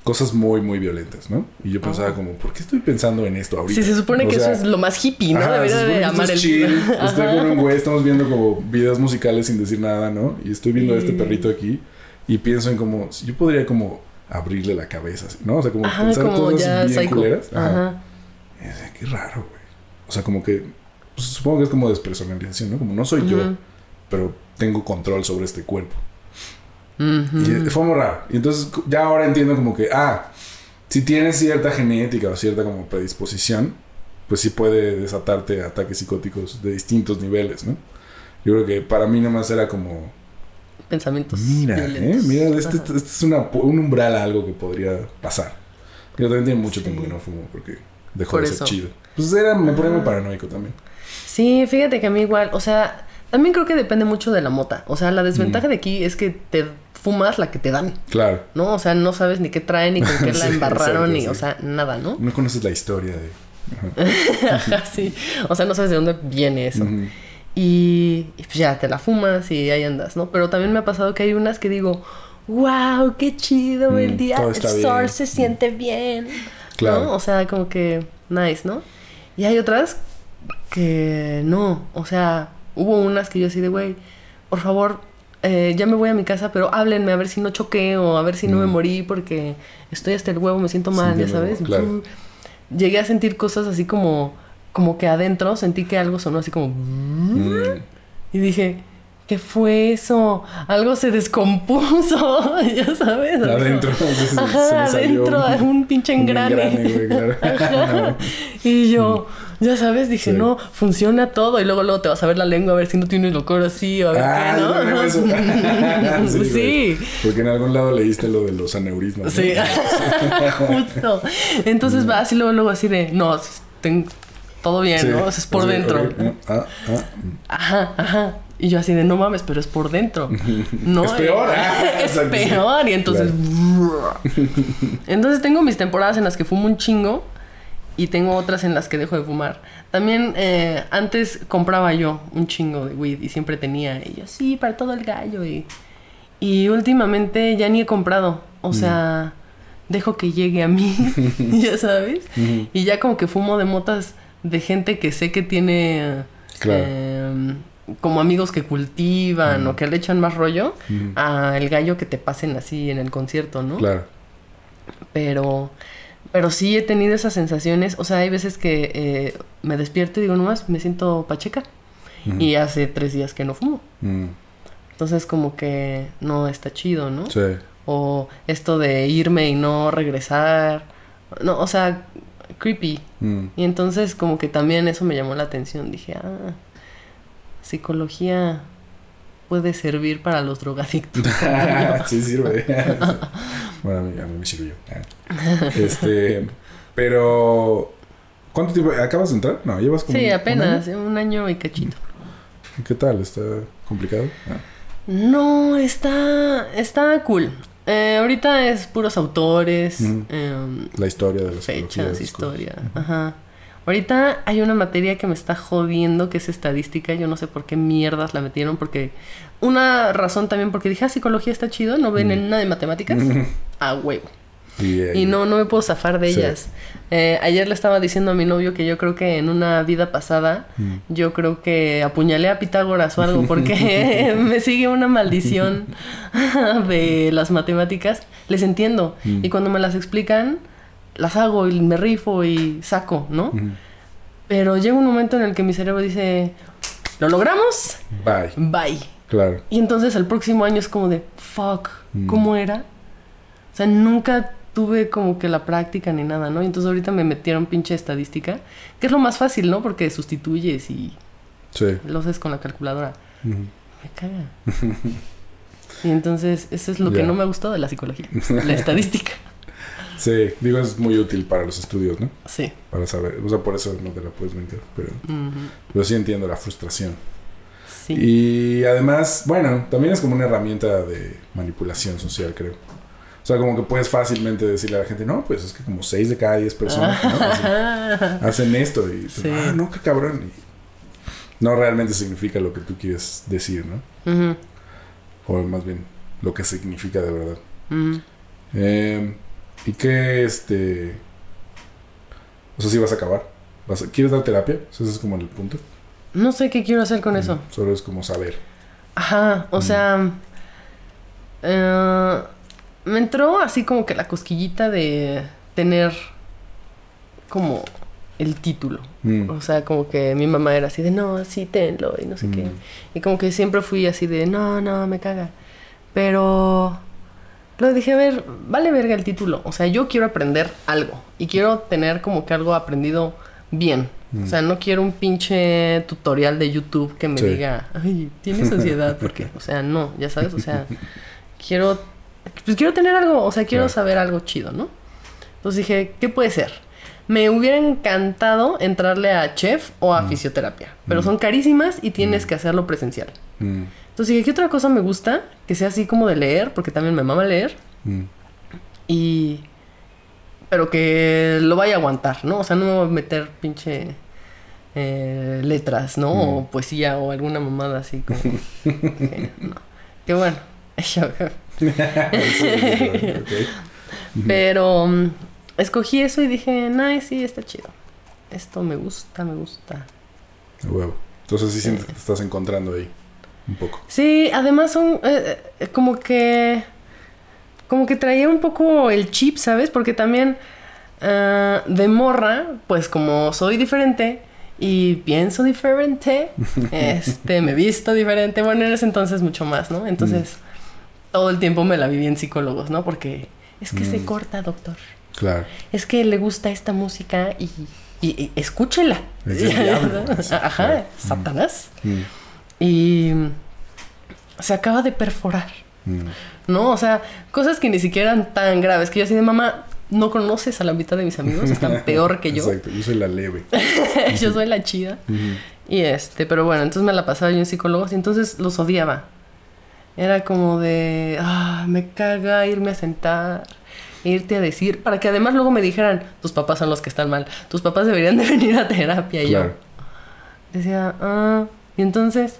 cosas muy, muy violentas, ¿no? Y yo pensaba como, ¿por qué estoy pensando en esto ahorita? Sí, se supone O que sea, eso es lo más hippie, ¿no? ajá, Debería de amar el chill. Estoy Ajá. con un güey, estamos viendo como videos musicales sin decir nada, ¿no? Y estoy viendo a este perrito aquí y pienso en como, yo podría como abrirle la cabeza, así, ¿no? O sea, como Ajá, pensar como cosas bien psycho. culeras. Ajá. Ajá. Y decía, qué raro, güey. O sea, como que, pues, supongo que es como despersonalización, ¿no? Como no soy yo, pero tengo control sobre este cuerpo. Y fue muy raro. Y entonces ya ahora entiendo como que, ah, si tienes cierta genética o cierta como predisposición, pues sí puede desatarte ataques psicóticos de distintos niveles, ¿no? Yo creo que para mí nomás era como, Pensamientos. mira, ¿eh? Mira, este, Ajá. este es una, un umbral a algo que podría pasar. Yo también tiene mucho Sí. tiempo que no fumo porque dejó Por de ser chido. Pues era, me ponía muy Ajá. paranoico también. Sí, fíjate que a mí igual, o sea, también creo que depende mucho de la mota. O sea, la desventaja de aquí es que te fumas la que te dan, Claro. ¿no? O sea, no sabes ni qué traen, ni con qué la Sí, embarraron, ni, sí. o sea, nada, ¿no? No conoces la historia de... Ajá. Sí. O sea, no sabes de dónde viene eso. Ujú. Y, y pues ya te la fumas y ahí andas, ¿no? Pero también me ha pasado que hay unas que digo, wow, qué chido Mm, el día, el sol bien". se siente bien. Claro. ¿no? O sea, como que nice, ¿no? Y hay otras que no, o sea, hubo unas que yo así de, güey, por favor, eh, ya me voy a mi casa, pero háblenme a ver si no choqué o a ver si no me Mm. morí porque estoy hasta el huevo, me siento mal, ya sabes. claro. Llegué a sentir cosas así como, como que adentro sentí que algo sonó así como... Mm. Y dije, ¿qué fue eso? Algo se descompuso, ya sabes. Adentro. se Ajá, me salió adentro, un, pinche un engrane. engrane, güey, claro. Ajá. Y yo, ya sabes, dije, Sí. no, funciona todo. Y luego, luego te vas a ver la lengua a ver si no tienes locor así o a ver Ah, qué, eso. ¿no? Sí, sí. Porque en algún lado leíste lo de los aneurismas. ¿no? Sí, justo. Entonces va así luego, luego así de, no, ten- todo bien, Sí. ¿no? O sea, es por Sí, dentro. Ah, ah, Ajá, ajá. Y yo así de, no mames, pero es por dentro. No, Es peor, ah, es peor. Y entonces... entonces tengo mis temporadas en las que fumo un chingo y tengo otras en las que dejo de fumar. También eh, antes compraba yo un chingo de weed y siempre tenía. Y yo, sí, para todo el gallo. Y, Y últimamente ya ni he comprado. O sea, dejo que llegue a mí, ya sabes. Y ya como que fumo de motas de gente que sé que tiene Claro. eh, como amigos que cultivan o que le echan más rollo Ujú. a el gallo que te pasen así en el concierto, ¿no? Claro. Pero, pero sí he tenido esas sensaciones. O sea, hay veces que eh, me despierto y digo, nomás me siento pacheca. Y hace tres días que no fumo. Mm. Entonces como que no está chido, ¿no? Sí. O esto de irme y no regresar. No, o sea, creepy. Mm. Y entonces como que también eso me llamó la atención. Dije, ah, psicología puede servir para los drogadictos. sí sirve. bueno, a mí, a mí me sirvió. Ah. Este, pero ¿cuánto tiempo acabas de entrar? No, llevas como sí, un apenas, año? un año y cachito. ¿Qué tal? ¿Está complicado? Ah. No, está, está cool. Eh, ahorita es puros autores, em, La historia de la psicología, fechas, historia. Ajá. Ahorita hay una materia que me está jodiendo que es estadística. Yo no sé por qué mierdas la metieron. Porque una razón también porque dije, ah, psicología está chido. No ven en nada de matemáticas. A huevo. Y, eh, Y no, no me puedo zafar de Sí. ellas. Eh, ayer le estaba diciendo a mi novio que yo creo que en una vida pasada, Mm. yo creo que apuñalé a Pitágoras o algo, porque me sigue una maldición de las matemáticas. Les entiendo. Mm. Y cuando me las explican, las hago y me rifo y saco, ¿no? Ujú. Pero llega un momento en el que mi cerebro dice, ¿lo logramos? Bye. Bye. Claro. Y entonces el próximo año es como de, fuck, Mm. ¿cómo era? O sea, nunca tuve como que la práctica ni nada, ¿no? Y entonces ahorita me metieron pinche estadística, que es lo más fácil, ¿no? Porque sustituyes y Sí. lo haces con la calculadora. Me caga. y entonces eso es lo que no me ha gustado de la psicología, la estadística. Sí, digo, es muy útil para los estudios, ¿no? Sí. Para saber, o sea, por eso no te la puedes vender, pero, pero sí entiendo la frustración. Sí. Y además, bueno, también es como una herramienta de manipulación social, creo. O sea, como que puedes fácilmente decirle a la gente, no, pues es que como 6 de cada 10 personas ¿no? hacen, hacen esto y Sí. ah, no, qué cabrón. Y no realmente significa lo que tú quieres decir, ¿no? O más bien, lo que significa de verdad. Eh, ¿Y qué, este... O sea, si vas a acabar? ¿Vas a- ¿Quieres dar terapia? O sea, ese es como el punto. No sé qué quiero hacer con eso. Solo es como saber. Ajá, o Mm. sea, eh, me entró así como que la cosquillita de tener como el título. Mm, O sea, como que mi mamá era así de, no, sí, tenlo y no sé qué. mm, Y como que siempre fui así de, no, no, me caga. Pero luego dije, a ver, vale verga el título. O sea, yo quiero aprender algo y quiero tener como que algo aprendido bien. Mm. O sea, no quiero un pinche tutorial de YouTube que me Sí. diga, ay, tienes ansiedad, porque, o sea, no, ya sabes, o sea, quiero, pues quiero tener algo, o sea, quiero Claro. saber algo chido, ¿no? Entonces dije, ¿qué puede ser? Me hubiera encantado entrarle a chef o a fisioterapia, pero Mm. son carísimas y tienes que hacerlo presencial. mm, Entonces dije, ¿qué otra cosa me gusta? Que sea así como de leer, porque también me mama leer, mm. y... Pero que lo vaya a aguantar, ¿no? O sea, no me voy a meter pinche eh, letras, ¿no? Mm. O poesía o alguna mamada así como... que no. Qué bueno. Pero mm, escogí eso y dije, nah, sí, está chido. Esto me gusta, me gusta. Huevo. Entonces sí sientes que te estás encontrando ahí. Un poco. Sí, además son eh, eh, como que... Como que traía un poco el chip, ¿sabes? Porque también ah, de morra, pues como soy diferente y pienso diferente, este, me visto diferente, bueno, en ese entonces mucho más, ¿no? Entonces, todo el tiempo me la viví en psicólogos, ¿no? Porque es que se Mm. corta, doctor. Claro. Es que le gusta esta música y, y- y escúchela. Es el diablo. Ajá, Claro. Satanás. Mm, Y se acaba de perforar, mm. ¿no? O sea, cosas que ni siquiera eran tan graves. Que yo así de mamá, no conoces a la mitad de mis amigos, están peor que yo. Exacto, yo soy la leve. yo soy la chida. Y este, pero bueno, entonces me la pasaba yo en psicólogos y entonces los odiaba. Era como de, ah, me caga irme a sentar, irte a decir, para que además luego me dijeran, tus papás son los que están mal, tus papás deberían de venir a terapia. Y Claro. yo decía, ah, y entonces,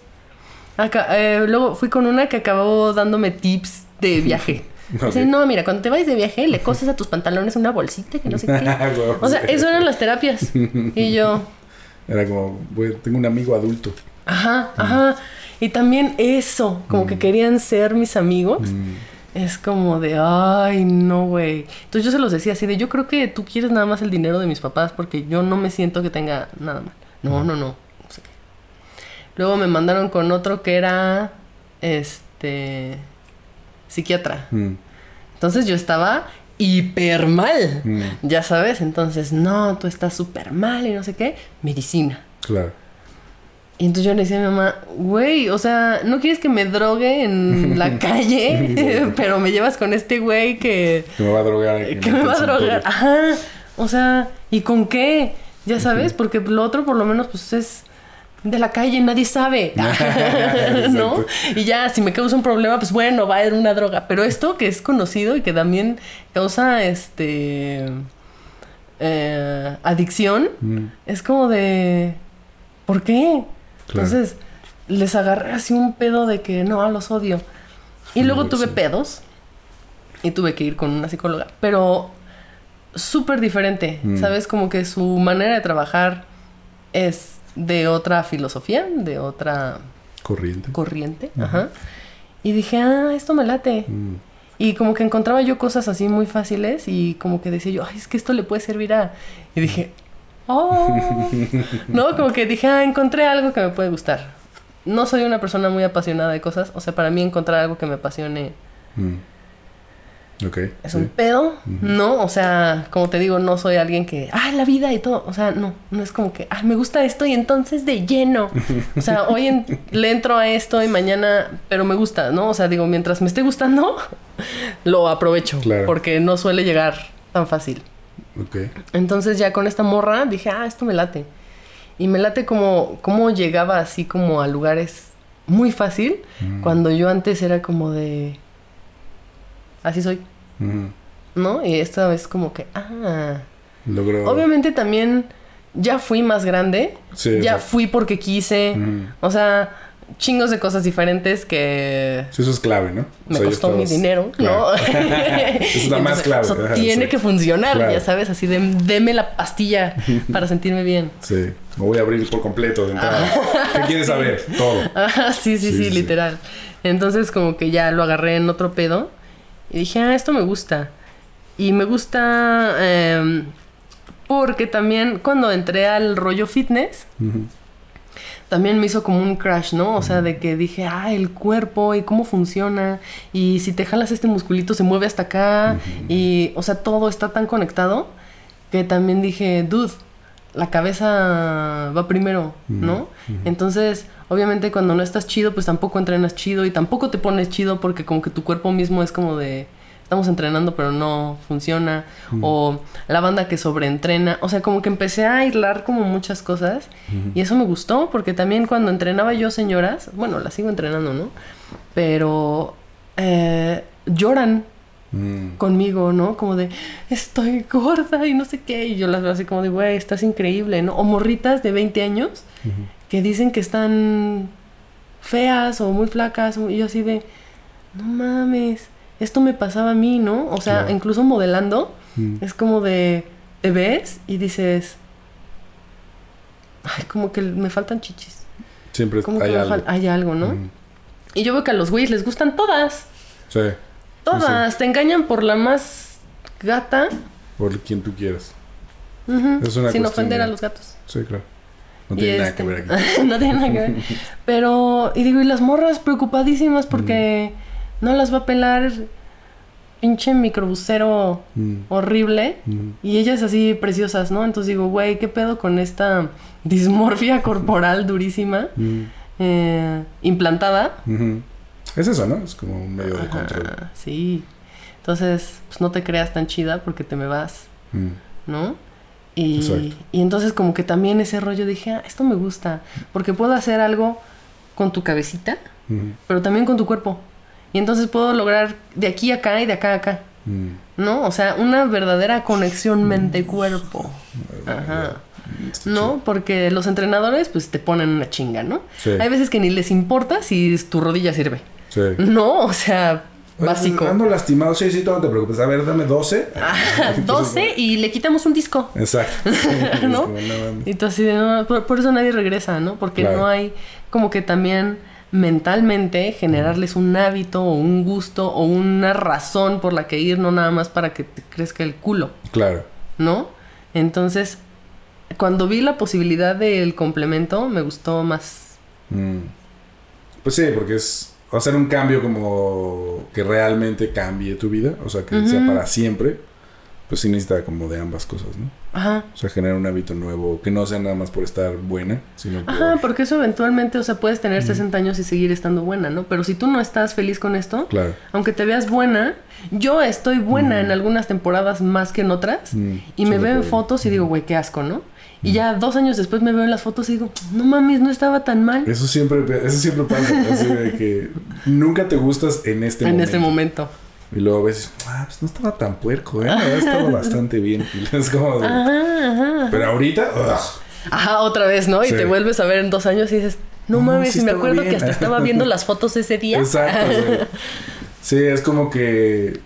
Acá, eh, luego fui con una que acabó dándome tips de viaje. Ok. Dice, no, mira, cuando te vayas de viaje, le coses a tus pantalones una bolsita que no sé qué. Huevo, O sea, eso eran las terapias. Y yo, Era como, tengo un amigo adulto. ajá, ajá. Y también eso, como que querían ser mis amigos. Mm, Es como de, ay, no, güey. Entonces yo se los decía así de, yo creo que tú quieres nada más el dinero de mis papás porque yo no me siento que tenga nada mal. No, no, no. no sé qué. Luego me mandaron con otro que era, este, psiquiatra. mm, Entonces yo estaba hiper mal. mm, Ya sabes, entonces, no, tú estás súper mal y no sé qué. Medicina. claro. Y entonces yo le decía a mi mamá, güey, o sea, ¿no quieres que me drogue en la calle? Pero me llevas con este güey que, Que me va a drogar. que me va a drogar. Ajá. O sea, ¿y con qué? Ya sabes, porque lo otro por lo menos pues es de la calle, nadie sabe. ¿No? Y ya, si me causa un problema, pues bueno, va a haber una droga. Pero esto que es conocido y que también causa este eh, adicción, Mm, es como de ¿por qué? Claro. Entonces, les agarré así un pedo de que no, los odio. Y luego No, tuve sí. pedos y tuve que ir con una psicóloga, pero súper diferente, Mm. ¿sabes? Como que su manera de trabajar es de otra filosofía, de otra corriente. corriente, ajá. Y dije, ah, esto me late. Mm, Y como que encontraba yo cosas así muy fáciles y como que decía yo, ay, es que esto le puede servir a... Y dije, oh, no, como que dije, ah, encontré algo que me puede gustar. No soy una persona muy apasionada de cosas, o sea, para mí encontrar algo que me apasione mm. Ok. es sí. un pedo, ¿no? O sea, como te digo, no soy alguien que, ah, la vida y todo, o sea, no, no es como que, ah, me gusta esto y entonces de lleno. O sea, hoy en- le entro a esto y mañana, pero me gusta, ¿no? O sea, digo, mientras me esté gustando, lo aprovecho, Claro. porque no suele llegar tan fácil. Entonces ya con esta morra dije, ah, esto me late. Y me late como, como llegaba así como a lugares muy fácil, Mm. cuando yo antes era como de, así soy. Mm. ¿no? Y esta vez como que, ah. Logró. Obviamente también ya fui más grande. Sí, ya o sea, fui porque quise. O sea, chingos de cosas diferentes que Sí, eso es clave, ¿no? O me sea, costó mi dinero, Claro. ¿no? Esa es la más clave. Eso ajá, tiene sí. que funcionar, Claro. ya sabes, así de deme la pastilla para sentirme bien. Sí. Me voy a abrir por completo de entrada. ¿Qué quieres saber? Todo. Ajá, sí, sí, Sí, literal. Entonces como que ya lo agarré en otro pedo y dije, ah, esto me gusta. Y me gusta em, porque también cuando entré al rollo fitness. También me hizo como un crash, ¿no? O sea, de que dije, ah, el cuerpo y cómo funciona. Y si te jalas este musculito se mueve hasta acá. Y, o sea, todo está tan conectado que también dije, dude, la cabeza va primero, ¿no? Entonces, obviamente cuando no estás chido, pues tampoco entrenas chido y tampoco te pones chido porque como que tu cuerpo mismo es como de... Estamos entrenando pero no funciona. O la banda que sobreentrena. O sea, como que empecé a aislar como muchas cosas. Y eso me gustó porque también cuando entrenaba yo señoras, bueno, las sigo entrenando, ¿no? Pero eh, lloran Mm. conmigo, ¿no? Como de, estoy gorda y no sé qué. Y yo las veo así como de, güey, estás increíble, ¿no? O morritas de 20 años que dicen que están feas o muy flacas. Y yo así de, no mames, esto me pasaba a mí, ¿no? O sea, Claro. incluso modelando, Mm. es como de, te ves y dices, ay, como que me faltan chichis. Siempre Como que hay me algo. hay algo, ¿no? Mm. Y yo veo que a los güeyes les gustan todas. Sí. Todas. Te engañan por la más gata. Por quien tú quieras. Es una Sin ofender de- a los gatos. Sí, claro. No tiene nada este- que ver aquí. no tiene nada que ver. Pero, y digo, y las morras preocupadísimas porque no las va a pelar pinche microbusero Mm. horrible. Mm. Y ellas así preciosas, ¿no? Entonces digo, güey, ¿qué pedo con esta dismorfia corporal durísima? Mm. eh, implantada. Es eso, ¿no? Es como un medio de control. Sí. Entonces, pues no te creas tan chida porque te me vas. ¿no? Y, y entonces como que también ese rollo dije, ah, esto me gusta, porque puedo hacer algo con tu cabecita, pero también con tu cuerpo. Y entonces puedo lograr de aquí a acá y de acá a acá, Mm. ¿no? O sea, una verdadera conexión mente-cuerpo. Ajá. ¿no? Porque los entrenadores pues te ponen una chinga, ¿no? Sí. Hay veces que ni les importa si tu rodilla sirve. Sí. No, o sea, Oye, básico. Ando lastimado, sí, sí, no te preocupes. A ver, dame 12. Ajá, 12 y le quitamos un disco. Exacto. ¿No? Y tú así de, no, por, por eso nadie regresa, ¿no? Porque Claro. no hay como que también mentalmente generarles un hábito o un gusto o una razón por la que ir, no nada más para que te crezca el culo, Claro. ¿no? Entonces, cuando vi la posibilidad del complemento, me gustó más. Mm. Pues sí, porque es hacer un cambio como que realmente cambie tu vida, o sea, que sea para siempre, pues sí necesita como de ambas cosas, ¿no? Ajá. O sea, generar un hábito nuevo que no sea nada más por estar buena, sino por... Ajá, porque eso eventualmente, o sea, puedes tener 60 años y seguir estando buena, ¿no? Pero si tú no estás feliz con esto, Claro. aunque te veas buena, yo estoy buena en algunas temporadas más que en otras. Mm, Y me veo en fotos y digo, güey, qué asco, ¿no? Y ya dos años después me veo en las fotos y digo, no mames, no estaba tan mal Eso siempre, eso siempre pasa, así de que nunca te gustas en este en momento. este momento. Y luego ves, ah, pues no estaba tan puerco, ¿eh? Estado bastante bien. Y es como de- Ajá, ajá. Pero ahorita, ugh, Ajá, otra vez, ¿no? Y Sí. te vuelves a ver en dos años y dices, no, No, mames, sí y me estaba acuerdo bien. que hasta estaba viendo las fotos ese día. Exacto. sí. Sí, es como que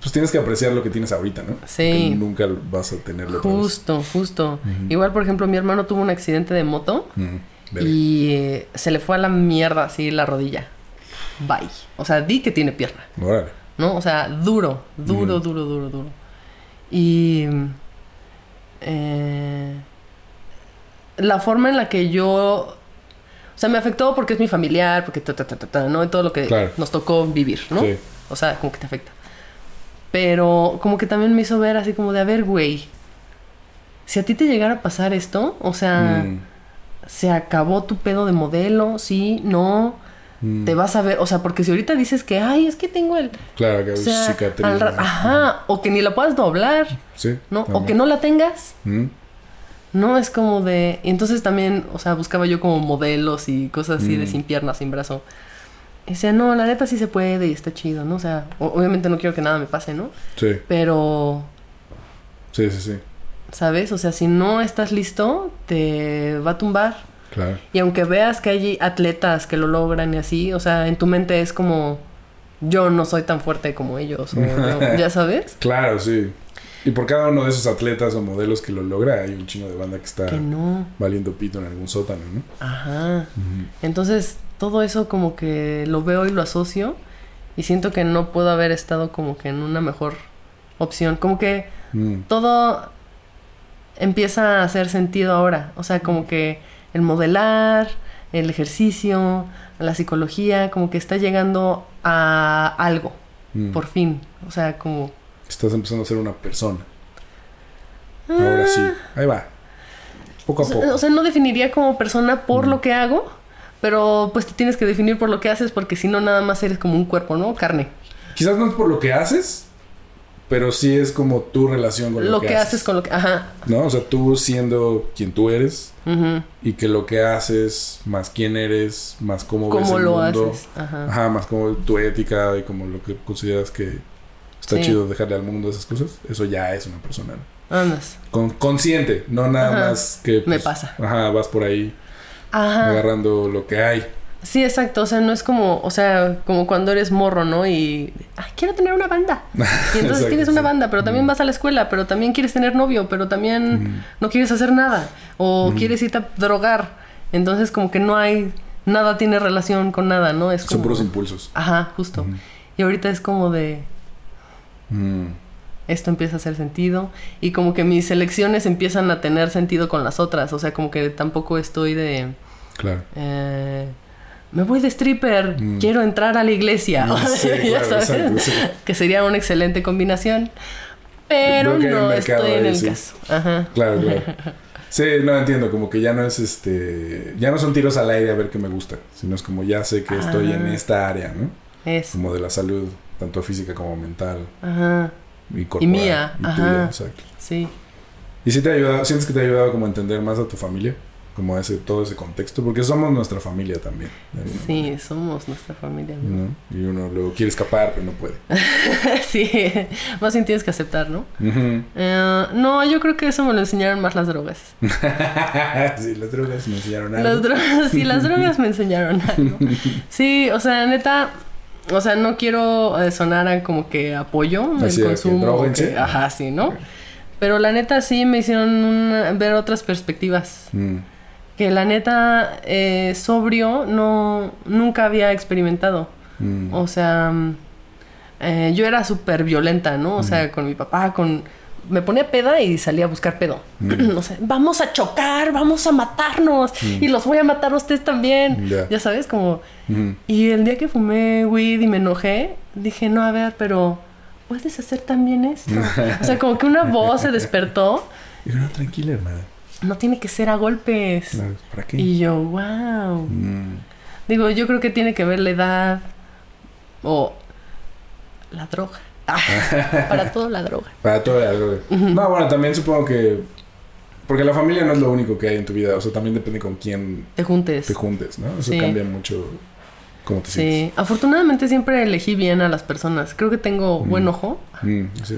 pues tienes que apreciar lo que tienes ahorita, ¿no? Sí. Que nunca vas a tenerlo otra vez. Justo, justo. Igual, por ejemplo, mi hermano tuvo un accidente de moto y eh, se le fue a la mierda así la rodilla. Bye. O sea, di que tiene pierna. Órale. ¿No? O sea, duro, duro, duro, duro, duro. Y eh, la forma en la que yo, o sea, me afectó porque es mi familiar, porque ta, ta, ta, ta, ta, ¿no? Y todo lo que Claro. nos tocó vivir, ¿no? Sí. O sea, como que te afecta. Pero como que también me hizo ver así como de, a ver, güey, si a ti te llegara a pasar esto, o sea, Mm, se acabó tu pedo de modelo, sí, no, mm. te vas a ver, o sea, porque si ahorita dices que, ay, es que tengo el, Claro, que o sea, cicatriz. al ajá, o que ni la puedas doblar, Sí. ¿no? O que no la tengas, Mm, ¿no? Es como de... Y entonces también, o sea, buscaba yo como modelos y cosas así de Mm. sin piernas, sin brazo. Y decía, no, la neta sí se puede y está chido, ¿no? O sea, obviamente no quiero que nada me pase, ¿no? Sí, Pero, sí, sí, sí. ¿sabes? O sea, si no estás listo, te va a tumbar. Claro. Y aunque veas que hay atletas que lo logran y así, o sea, en tu mente es como... Yo no soy tan fuerte como ellos, o ¿ya sabes? Claro, sí. Y por cada uno de esos atletas o modelos que lo logra, hay un chingo de banda que está Que no. valiendo pito en algún sótano, ¿no? Ajá. Entonces, todo eso como que lo veo y lo asocio y siento que no puedo haber estado como que en una mejor opción. Como que Mm, todo empieza a hacer sentido ahora. O sea, como que el modelar, el ejercicio, la psicología, como que está llegando a algo, mm. por fin. O sea, como... Estás empezando a ser una persona. Ahora sí. Ahí va. Poco O a sea, poco. o sea, no definiría como persona por lo que hago, pero pues te tienes que definir por lo que haces porque si no nada más eres como un cuerpo, ¿no? Carne. Quizás no es por lo que haces, pero sí es como tu relación con lo, lo que haces con lo que... Ajá. ¿No? O sea, tú siendo quien tú eres Ujú. y que lo que haces, más quién eres, más cómo, ves ¿Cómo el lo mundo. haces? Ajá. Ajá, más como tu ética y como lo que consideras que está Sí. chido dejarle al mundo esas cosas. Eso ya es una persona. ¿no? Andas. Con, consciente, no nada Ajá. más que... Me pues, pasa. Ajá, vas por ahí Ajá. agarrando lo que hay. Sí, exacto. O sea, no es como, o sea, como cuando eres morro, ¿no? Y, ay, quiero tener una banda. Y entonces Exacto, tienes una sí. banda, pero también vas a la escuela, pero también quieres tener novio, pero también no quieres hacer nada. O quieres irte a drogar. Entonces como que no hay, nada tiene relación con nada, ¿no? Es Son puros impulsos. Ajá, justo. Y ahorita es como de, Mm, esto empieza a hacer sentido. Y como que mis elecciones empiezan a tener sentido con las otras. O sea, como que tampoco estoy de... claro. eh, me voy de stripper, Mm. quiero entrar a la iglesia. Sí, Ya claro, sabes, exacto, sí. Que sería una excelente combinación. Pero no estoy en el sí. caso. Ajá. Claro, claro. Sí, no entiendo, como que ya no es este, ya no son tiros al aire a ver qué me gusta, sino es como ya sé que estoy en Ah. esta área, ¿no? Eso. Como de la salud, tanto física como mental Ajá. y corporal. mía, y ajá. tuya, exacto. Sí. ¿Y si te ha ayudado, sientes que te ha ayudado como a entender más a tu familia? Como ese, todo ese contexto, porque somos nuestra familia también. Sí, manera, somos nuestra familia. ¿no? ¿no? Y uno luego quiere escapar, pero no puede. sí, más bien tienes que aceptar, ¿no? Eh, no, yo creo que eso me lo enseñaron más las drogas. sí, las drogas me enseñaron algo. Las drogas, sí, las drogas me enseñaron algo. Sí, o sea, neta, o sea, no quiero eh, sonar a como que apoyo Así el que consumo. dróguense. que- ajá, sí, ¿no? Pero la neta sí me hicieron una- ver otras perspectivas. Mm, Que la neta, eh, sobrio, no, nunca había experimentado. mm, O sea, mm, eh, yo era súper violenta, ¿no? O sea, con mi papá, con... Me ponía peda y salía a buscar pedo. Mm. o sea, vamos a chocar, vamos a matarnos. Y los voy a matar a ustedes también. Ya. Ya sabes, como... Y el día que fumé weed y me enojé, dije, no, a ver, pero... ¿Puedes hacer también esto? o sea, como que una voz se despertó. Y no, tranquila, hermana. No tiene que ser a golpes. ¿Para qué? Y yo, wow. Mm, Digo, yo creo que tiene que ver la edad o la droga. Ah, para todo la droga. Para todo la droga. No, bueno, también supongo que... Porque la familia no es lo único que hay en tu vida. O sea, también depende con quién Te juntes. te juntes, ¿no? Eso Sí. cambia mucho cómo te sientes. Sí, afortunadamente siempre elegí bien a las personas. Creo que tengo buen ojo. Mm, sí,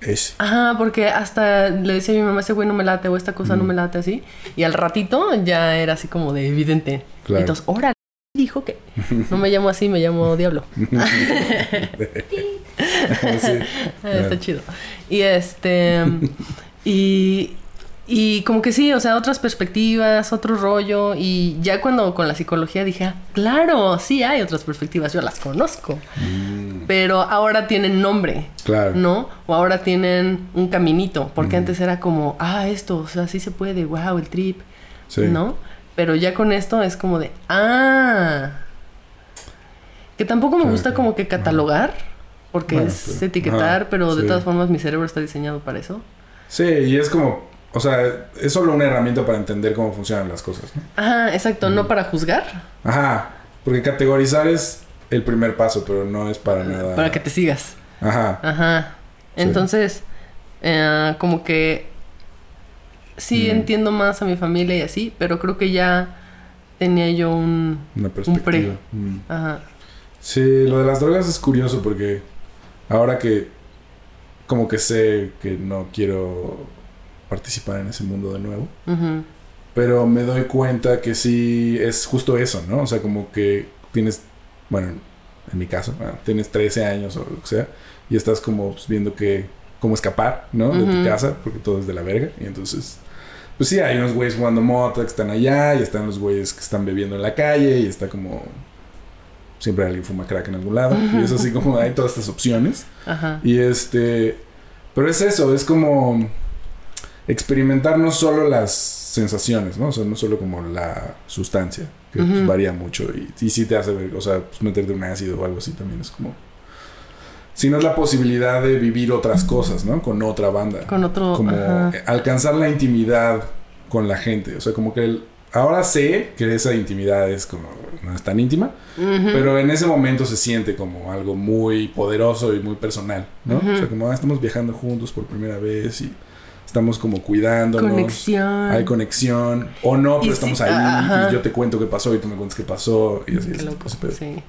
ese. Ajá, porque hasta le decía a mi mamá, ese güey no me late o esta cosa no me late así. Y al ratito ya era así como de evidente. Claro. Entonces, órale, dijo que no me llamo así, me llamo Diablo. Sí. Está chido. Y este. y. Y como que sí, o sea, otras perspectivas, otro rollo. Y ya cuando con la psicología dije, ah, claro, sí hay otras perspectivas, yo las conozco. Mm, Pero ahora tienen nombre, claro. ¿no? O ahora tienen un caminito. Porque antes era como, ah, esto, o sea, sí se puede, wow, el trip, Sí. ¿no? Pero ya con esto es como de, ah. Que tampoco me Claro, gusta como que catalogar, porque Bueno, es pero- etiquetar, ajá, pero de sí. todas formas mi cerebro está diseñado para eso. Sí, y es como, o sea, es solo una herramienta para entender cómo funcionan las cosas, ¿no? Ajá, exacto, no para juzgar, Ajá, porque categorizar es el primer paso, pero no es para nada. para que te sigas. Ajá, Ajá. Sí. Entonces, eh, como que sí Mm. entiendo más a mi familia y así, pero creo que ya tenía yo un... una pre. perspectiva. Mm. Ajá. Sí, lo de las drogas es curioso porque ahora que como que sé que no quiero participar en ese mundo de nuevo, pero me doy cuenta que sí es justo eso, ¿no? O sea, como que tienes, bueno, en mi caso, ah, tienes 13 años o lo que sea, y estás como pues, viendo que, cómo escapar, ¿no? De tu casa, porque todo es de la verga, y entonces, pues sí, hay unos güeyes jugando mota que están allá, y están los güeyes que están bebiendo en la calle, y está como... Siempre alguien fuma crack en algún lado. Y es así como hay todas estas opciones. Ajá. Y este. Pero es eso, es como experimentar no solo las sensaciones, ¿no? O sea, no solo como la sustancia, que pues, varía mucho y, y sí te hace ver, o sea, pues, meterte un ácido o algo así también es como. Si no es la posibilidad de vivir otras cosas, ¿no? Con otra banda. Con otro... como ajá. alcanzar la intimidad con la gente. O sea, como que el- ahora sé que esa intimidad es como. no es tan íntima. Pero en ese momento se siente como algo muy poderoso y muy personal, ¿no? O sea, como ah, estamos viajando juntos por primera vez y estamos como cuidándonos. Conexión. Hay conexión. O no, pero Y estamos sí, ahí ajá. y yo te cuento qué pasó y tú me cuentas qué pasó. Y así Qué es. loco, sí.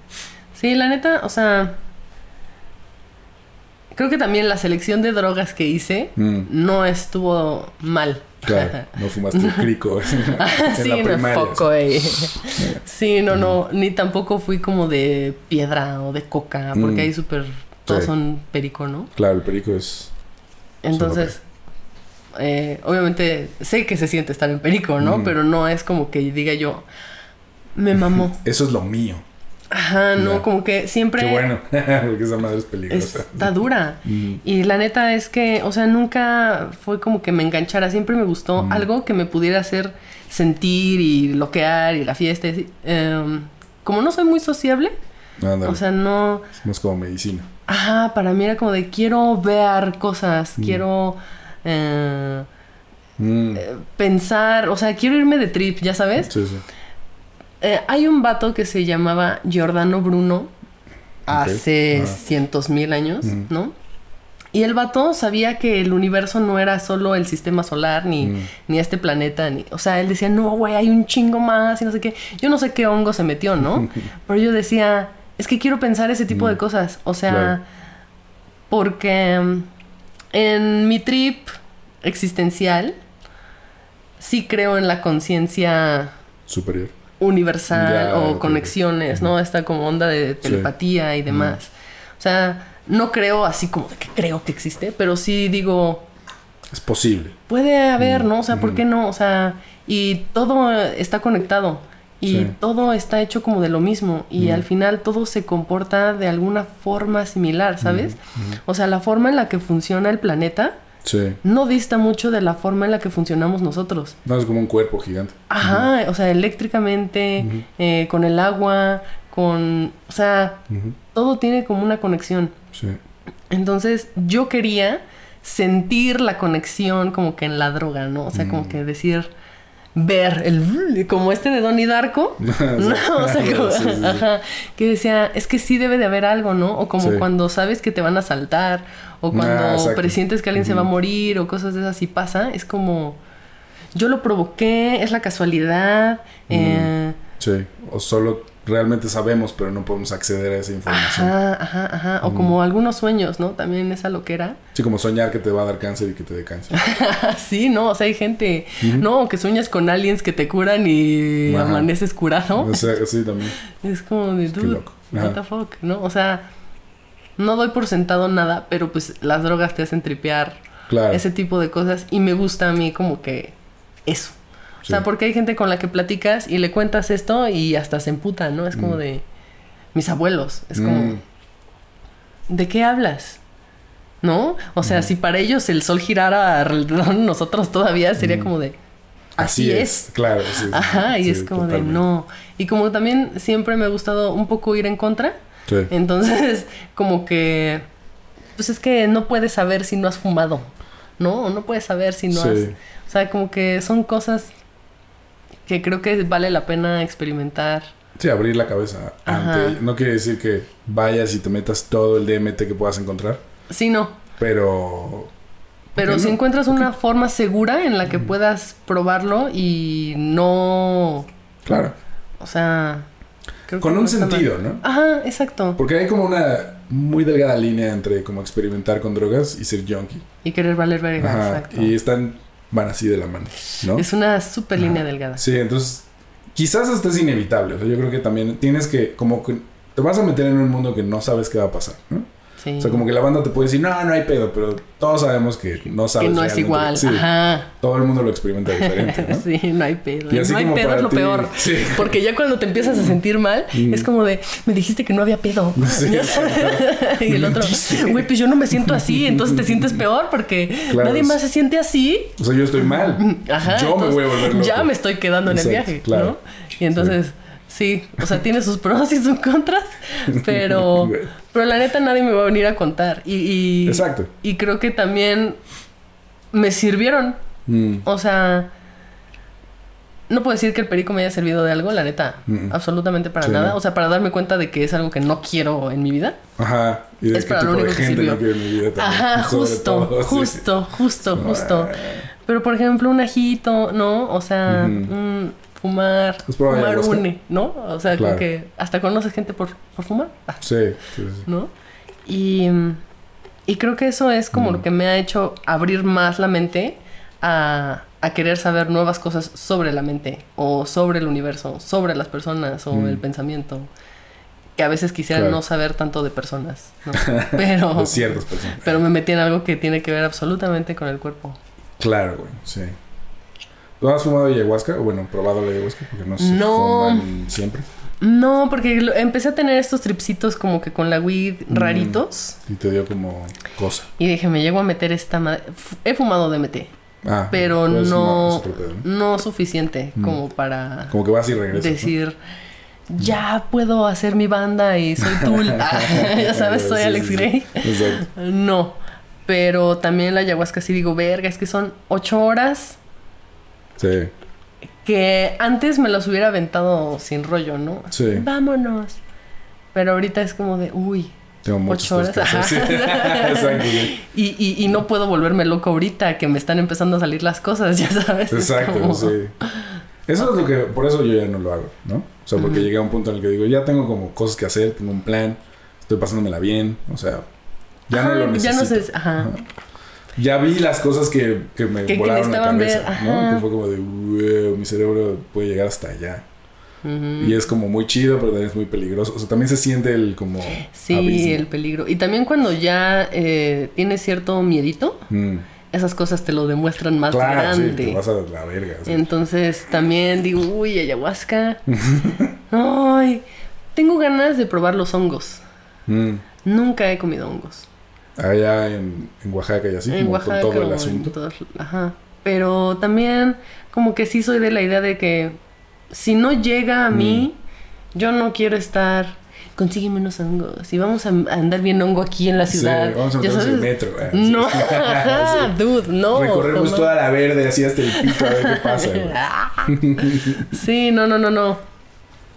Sí, la neta, o sea... Creo que también la selección de drogas que hice Mm, no estuvo mal. claro, no fumaste el crico en sí, la no eh. Sí, no, no, ni tampoco fui como de piedra o de coca, porque Mm. ahí súper todos Sí. son perico, ¿no? Claro, el perico es. Entonces, eh, obviamente sé que se siente estar en perico, ¿no? Pero no es como que diga yo, me mamó. Eso es lo mío. Ajá, no, como que siempre Qué bueno, porque esa madre es peligrosa. está dura. Mm, Y la neta es que, o sea, nunca fue como que me enganchara. Siempre me gustó Mm. algo que me pudiera hacer sentir y bloquear y la fiesta. y así. Em, como no soy muy sociable, ándale, o sea, no... es más como medicina. Ajá, para mí era como de quiero ver cosas, quiero eh, Mm, eh, pensar, o sea, quiero irme de trip, ya sabes. sí, sí. Eh, hay un vato que se llamaba Giordano Bruno hace Ah. cientos mil años, Ujú. ¿no? Y el vato sabía que el universo no era solo el sistema solar, ni, Mm. ni este planeta, ni... O sea, él decía, no, güey, hay un chingo más y no sé qué. Yo no sé qué hongo se metió, ¿no? Pero yo decía, es que quiero pensar ese tipo de cosas. O sea, Mm. Claro. porque mm, en mi trip existencial sí creo en la conciencia Superior. universal Ya, o conexiones, ¿no? Esta como onda de telepatía y demás. O sea, no creo así como de que creo que existe, pero sí digo, Es posible. puede haber, ¿no? O sea, ¿por qué no? O sea, y todo está conectado y Sí. todo está hecho como de lo mismo y al final todo se comporta de alguna forma similar, ¿sabes? O sea, la forma en la que funciona el planeta Sí. no dista mucho de la forma en la que funcionamos nosotros. No es como un cuerpo gigante. Ajá, o sea, eléctricamente, eh, con el agua, con... O sea, todo tiene como una conexión. Sí. Entonces, yo quería sentir la conexión como que en la droga, ¿no? O sea, como que decir, ver el... como este de Donnie Darko. ¿no? O sea, como- Sí, sí, sí. ajá, que decía, es que sí debe de haber algo, ¿no? O como Sí. cuando sabes que te van a saltar, o cuando Ah, exacto. presientes que alguien se va a morir, o cosas de esas y pasa, es como... Yo lo provoqué, es la casualidad. eh, Sí. O solo realmente sabemos, pero no podemos acceder a esa información. ajá, ajá, ajá. O como algunos sueños, ¿no? También esa loquera. Sí, como soñar que te va a dar cáncer y que te dé cáncer. sí, ¿no? O sea, hay gente, ¿no? Que sueñas con aliens que te curan y Ajá. amaneces curado. O sea, sí, también. Es como de, Qué dude, loco. what the fuck, ¿no? O sea, no doy por sentado nada, pero pues las drogas te hacen tripear Claro. ese tipo de cosas y me gusta a mí como que eso. O sea, Sí. porque hay gente con la que platicas y le cuentas esto y hasta se emputa, ¿no? Es como de mis abuelos. Es como, Mm. ¿de qué hablas? ¿No? O sea, si para ellos el sol girara alrededor de nosotros todavía sería como de, así, es. Claro, sí. sí, Ajá, y sí, es como totalmente. de no. Y como también siempre me ha gustado un poco ir en contra, Sí. entonces como que, pues es que no puedes saber si no has fumado, ¿no? No puedes saber si no has... O sea, como que son cosas que creo que vale la pena experimentar. Sí, abrir la cabeza ante... No quiere decir que vayas y te metas todo el DMT que puedas encontrar, Sí, no. pero... Pero si no? encuentras una forma segura en la que puedas probarlo y no... Claro. O sea... creo Con un mal. sentido, ¿no? Ajá, exacto. Porque hay como una muy delgada línea entre como experimentar con drogas y ser junkie. Y querer valer verga, Ajá. exacto. Y están, van así de la mano, ¿no? Es una super línea delgada. Sí, entonces quizás esto es inevitable. O sea, yo creo que también tienes que, como que te vas a meter en un mundo que no sabes qué va a pasar, ¿no? Sí. O sea, como que la banda te puede decir, no, no hay pedo, pero todos sabemos que no sabes. que no es igual. Sí, Ajá. todo el mundo lo experimenta diferente, ¿no? Sí, no hay pedo. Y así no hay pedo es lo ti- peor. Sí. Porque ya cuando te empiezas a sentir mal, es como de, me dijiste que no había pedo. Sí, y el otro, güey, pues yo no me siento así, entonces te sientes peor porque Claro, nadie más se siente así. O sea, yo estoy mal. Ajá. yo me voy a volver loco. Ya me estoy quedando en el viaje, claro. ¿no? Y entonces, sí. o sea, tiene sus pros y sus contras, pero, pero la neta nadie me va a venir a contar. Y, y, Exacto. y creo que también me sirvieron. Mm, O sea, no puedo decir que el perico me haya servido de algo, la neta. Mm. Absolutamente para Sí, nada. no. O sea, para darme cuenta de que es algo que no quiero en mi vida. Ajá. Y de Es qué para lo de único que sirvió. no en mi vida también. Ajá, justo, todo, sí. justo, justo, justo. eh, Pero por ejemplo, un ajito, ¿no? O sea, Ujú. Fumar, ¿Has probado fumar une, ¿no? O sea, como que hasta conoces gente por, por fumar, ah, Sí, sí, sí. ¿no? Y, y creo que eso es como Mm. lo que me ha hecho abrir más la mente a, a querer saber nuevas cosas sobre la mente, o sobre el universo, sobre las personas, o Mm. el pensamiento. Que a veces quisiera Claro. no saber tanto de personas, ¿no? Pero, De ciertas personas. pero me metí en algo que tiene que ver absolutamente con el cuerpo. Claro, güey, sí. ¿Tú has fumado ayahuasca? O bueno, probado la ayahuasca, porque no se No. fuman siempre. No, porque lo- empecé a tener estos tripsitos como que con la weed Mm. raritos. Y te dio como cosa. Y dije, me llego a meter esta madre. He fumado DMT, Ah, pero pues, no, pedo, ¿no? no suficiente Mm. como para Como que vas y regresas. decir, ya puedo hacer mi banda y soy Tool. Ah, ya sabes, soy Sí, Alex sí, sí. Gray. Exacto. No, pero también la ayahuasca sí digo, verga, es que son ocho horas Sí. que antes me los hubiera aventado sin rollo, ¿no? Sí. Vámonos. Pero ahorita es como de, uy, Tengo muchas cosas. Sí. Exacto, sí. Y, y, y no puedo volverme loco ahorita que me están empezando a salir las cosas, ya sabes. Es Exacto, como- sí. Eso es lo que, por eso yo ya no lo hago, ¿no? O sea, porque llegué a un punto en el que digo, ya tengo como cosas que hacer, tengo un plan, estoy pasándomela bien, o sea, ya no lo ya necesito. no sé, ajá. Ajá. Ya vi las cosas que, que me Que- que volaron la necesitaban ver, cabeza, ¿no? Que fue como de, "Wow, mi cerebro puede llegar hasta allá. Y es como muy chido, pero también es muy peligroso. O sea, también se siente el como Sí, abismo. el peligro. Y también cuando ya eh, tienes cierto miedito, Mm. esas cosas te lo demuestran más Claro, sí, grande. te vas a la verga. sí. Entonces también digo, uy, ayahuasca. Ay, tengo ganas de probar los hongos. Mm. Nunca he comido hongos. Allá en, en Oaxaca y así, en como Oaxaca con todo el asunto. todos- ajá. Pero también como que sí soy de la idea de que si no llega a mí, yo no quiero estar consígueme unos hongos y vamos a, andar bien hongo aquí en la Sí, ciudad. vamos a ¿Ya meternos en el metro. ah, sí. No, ajá, dude, no. Recorremos jamás. toda la verde así hasta el pito a ver qué pasa. güey. Sí, no, no, no, no.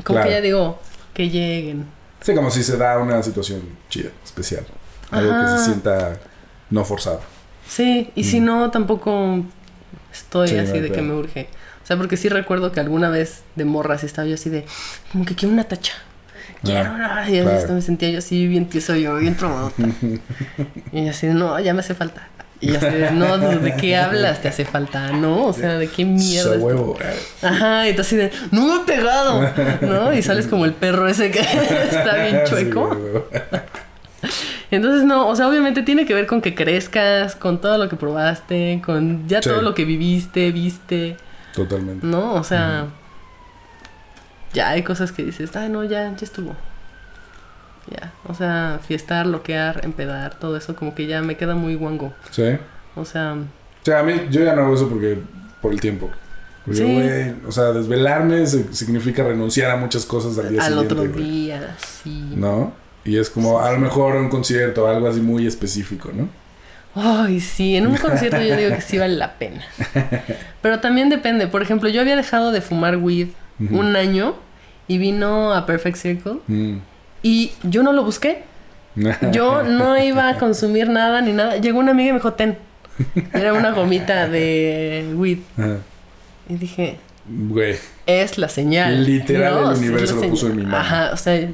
Como Claro. que ya digo, que lleguen. Sí, como si se da una situación chida, especial. Algo que se sienta no forzado. Sí, y si no, tampoco estoy Mm. Sí, así de que me urge. O sea, porque sí recuerdo que alguna vez de morras estaba yo así de, como que quiero una tacha. Quiero Ah, una. Y claro. me sentía yo así bien tieso, yo bien tromodota. y así no, ya me hace falta. Y así de, no, ¿de qué hablas? ¿Te hace falta? No, o sea, ¿de qué mierda? So huevo. Ajá, y tú así de, no me he pegado, ¿no? Y sales como el perro ese que está bien Sí, chueco. huevo. Entonces, no, o sea, obviamente tiene que ver con que crezcas, con todo lo que probaste, con ya Sí. todo lo que viviste, viste, Totalmente. ¿no? O sea, ya hay cosas que dices, ay, no, ya, ya estuvo. Ya, o sea, fiestar, loquear, empedar, todo eso como que ya me queda muy guango. Sí. O sea, O sea, a mí, yo ya no hago eso porque, por el tiempo. Porque, Sí. o sea, desvelarme significa renunciar a muchas cosas al día al siguiente. otro güey. día, sí. ¿No? Y es como, a lo mejor un concierto, algo así muy específico, ¿no? Ay, sí, en un concierto yo digo que sí vale la pena. Pero también depende. Por ejemplo, yo había dejado de fumar weed un año y vino a Perfect Circle Mm. y yo no lo busqué. Yo no iba a consumir nada ni nada. Llegó una amiga y me dijo, ten. Era una gomita de weed. Y dije, Güey. es la señal. Literal, el o sea, es universo lo puso en mi mano. Ajá, o sea,